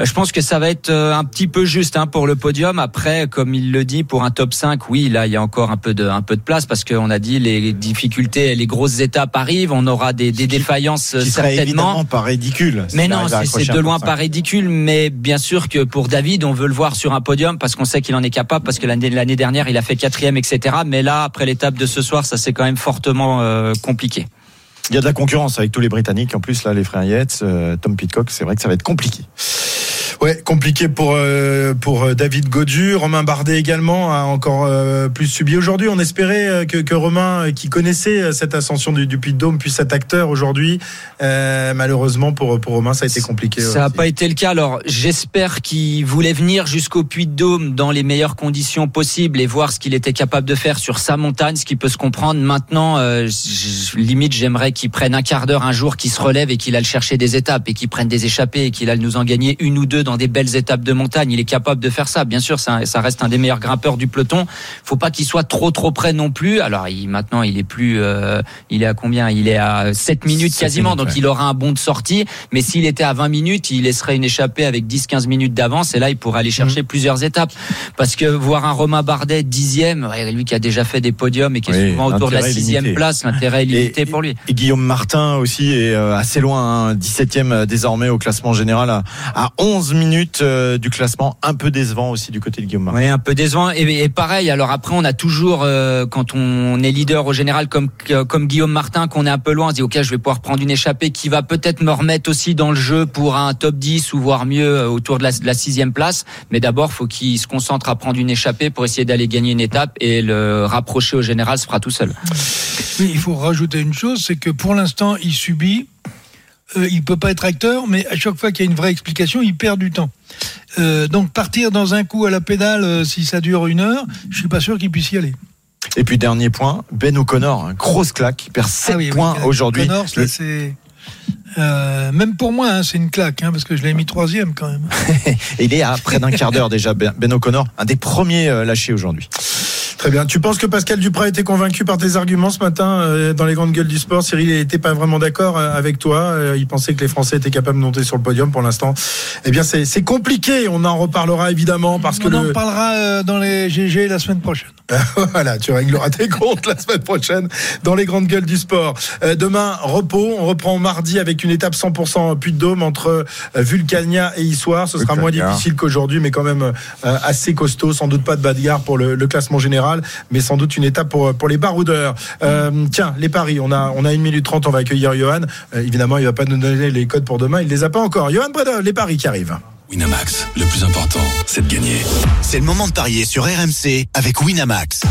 Euh, je pense que ça va être euh, un petit peu juste hein, pour le podium. Après, comme il le dit, pour un top 5, oui, là il y a encore un peu de un peu de place parce qu'on a dit les difficultés, les grosses étapes arrivent, on aura des, des défaillances Qui serait certainement. évidemment pas ridicule. Mais non, c'est- de loin pas ridicule. Mais bien sûr que pour David, on veut le voir sur un podium parce qu'on sait qu'il en est capable, parce que l'année dernière, il a fait quatrième, etc. Mais là, après l'étape de ce soir, ça c'est quand même fortement euh, compliqué. Il y a de la concurrence avec tous les Britanniques. En plus, là, les frères Yates, euh, Tom Pitcock, c'est vrai que ça va être compliqué. Ouais, compliqué pour euh, pour euh, David Godu, Romain Bardet également a encore euh, plus subi aujourd'hui. On espérait que, que Romain, qui connaissait cette ascension du, du Puy de Dôme, puisse être acteur aujourd'hui. Euh, malheureusement pour pour Romain, ça a été compliqué. Ça n'a pas été le cas. Alors, j'espère qu'il voulait venir jusqu'au Puy de Dôme dans les meilleures conditions possibles et voir ce qu'il était capable de faire sur sa montagne, ce qui peut se comprendre. Maintenant, limite, j'aimerais qu'il prenne un quart d'heure un jour, qu'il se relève et qu'il aille chercher des étapes et qu'il prenne des échappées et qu'il aille nous en gagner une ou deux dans des belles étapes de montagne. Il est capable de faire ça. Bien sûr, ça, ça reste un des meilleurs grimpeurs du peloton. Faut pas qu'il soit trop trop près non plus. Alors, il, maintenant, il est plus, euh, il est à combien? Il est à 7 minutes quasiment. minutes, donc, ouais. il aura un bon de sortie. Mais s'il était à 20 minutes, il laisserait une échappée avec 10-15 minutes d'avance. Et là, il pourrait aller chercher plusieurs étapes. Parce que voir un Romain Bardet dixième, lui qui a déjà fait des podiums et qui est Oui, souvent autour de la sixième place, l'intérêt est limité pour lui. Et Guillaume Martin aussi est euh, assez loin, hein, 17e désormais au classement général, à, à 11 minutes euh, du classement, un peu décevant aussi du côté de Guillaume Martin. Oui, un peu décevant. Et, et pareil, alors après, on a toujours, euh, quand on est leader au général comme, comme Guillaume Martin, qu'on est un peu loin, on se dit, OK, je vais pouvoir prendre une échappée qui va peut-être me remettre aussi dans le jeu pour un top 10 ou voire mieux euh, autour de la, de la sixième place. Mais d'abord, faut qu'il se concentre à prendre une échappée pour essayer d'aller gagner une étape et le rapprocher au général se fera tout seul. Oui, il faut rajouter une chose, c'est que pour l'instant, il subit. Euh, il peut pas être acteur, mais à chaque fois qu'il y a une vraie explication, il perd du temps. Euh, donc partir dans un coup à la pédale, euh, si ça dure une heure, je suis pas sûr qu'il puisse y aller. Et puis dernier point, Ben O'Connor, hein, grosse claque, il perd 7 Ah oui, points aujourd'hui. C'est euh, même pour moi, hein, c'est une claque, hein, parce que je l'ai mis troisième quand même. [laughs] Il est à près d'un quart d'heure déjà, Ben Ben O'Connor, un des premiers lâchés aujourd'hui. Très bien. Tu penses que Pascal Duprat a été convaincu par tes arguments ce matin euh, dans les grandes gueules du sport? Cyril n'était pas vraiment d'accord euh, avec toi. Euh, Il pensait que les Français étaient capables de monter sur le podium pour l'instant. Eh bien, c'est compliqué. On en reparlera évidemment parce que On en le... parlera dans les GG la semaine prochaine. [laughs] voilà, tu régleras tes comptes la semaine prochaine dans les grandes gueules du sport. Euh, demain, repos. On reprend mardi avec une étape 100% Puy de Dôme entre Vulcania et Issoire. Ce sera moins difficile qu'aujourd'hui, mais quand même euh, assez costaud. Sans doute pas de bagarre pour le, le classement général, mais sans doute une étape pour, pour les baroudeurs. Euh, tiens, les paris. On a, on a une minute trente. On va accueillir Johan. Euh, évidemment, il va pas nous donner les codes pour demain. Il les a pas encore. Johan Bredol, les paris qui arrivent. Winamax, le plus important, c'est de gagner. C'est le moment de parier sur RMC avec Winamax.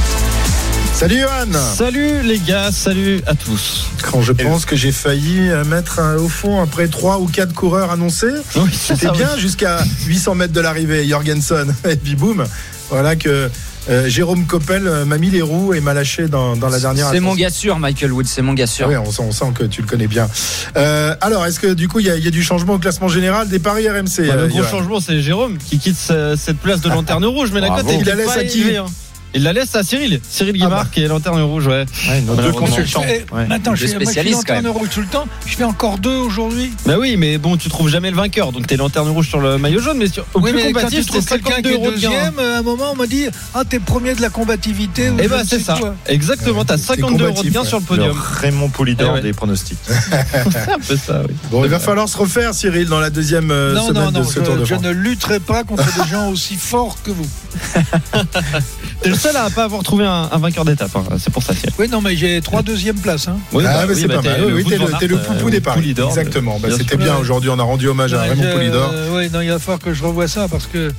Salut Johan Salut les gars, salut à tous. Quand je pense que j'ai failli euh, mettre au fond après trois ou quatre coureurs annoncés, c'était bien oui. jusqu'à 800 mètres de l'arrivée, Jorgensen [laughs] et puis boum, voilà que euh, Jérôme Coppel euh, m'a mis les roues et m'a lâché dans, dans la dernière. C'est mon gars sûr, Michael Wood, c'est mon gars sûr. Ah oui, on sent, on sent que tu le connais bien. Euh, alors, est-ce que du coup il y, a- il y a du changement au classement général des paris RMC Bah, euh, le gros Johan changement, c'est Jérôme qui quitte ce- cette place de [laughs] lanterne rouge, mais la cote Il la était laisse à qui hein. Il la laisse à Cyril, Cyril Guimard qui est lanterne rouge, ouais. nos deux consultants. Eh, Attends, je je suis lanterne rouge tout le temps. Je fais encore deux aujourd'hui. Bah oui, mais bon, tu trouves jamais le vainqueur, donc t'es lanterne rouge sur le maillot jaune, mais sur, au Oui, plus mais combatif, trouves c'est quelqu'un 52 qui est deuxième, à un moment, on m'a dit Ah, t'es premier de la combativité. ou Eh je ne c'est ça, quoi. exactement, t'as 52 euros de gain sur le podium. Le Raymond Poulidor Eh ouais. des pronostics. [laughs] C'est un peu ça, oui. Bon, il va falloir se refaire, Cyril, dans la deuxième euh, Non, semaine non, non, de ce je, Tour de je France. ne lutterai pas contre des gens aussi forts que vous. [laughs] [laughs] Seul à pas avoir trouvé un, un vainqueur d'étape, hein. c'est pour ça, Cyril. Oui, non, mais j'ai trois deuxièmes places. Hein. Oui, ah, bah mais oui, c'est bah, pas mal. Oui, oui, t'es le, euh, poupou des paris. Poulidor, Exactement. Bah, bien C'était bien aujourd'hui. On a rendu hommage à Raymond Poulidor. euh, ouais, non, il va falloir que je revoie ça parce que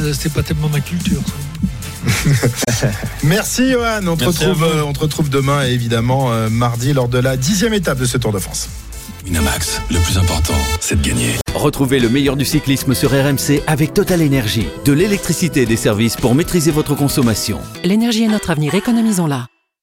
euh, c'était pas tellement ma culture. ça. [laughs] Merci Johan. On te, retrouve, vous. euh, on te retrouve demain et évidemment euh, mardi lors de la dixième étape de ce Tour de France. Winamax, le plus important, c'est de gagner. Retrouvez le meilleur du cyclisme sur RMC avec Total Énergie. De l'électricité et des services pour maîtriser votre consommation. L'énergie est notre avenir, économisons-la.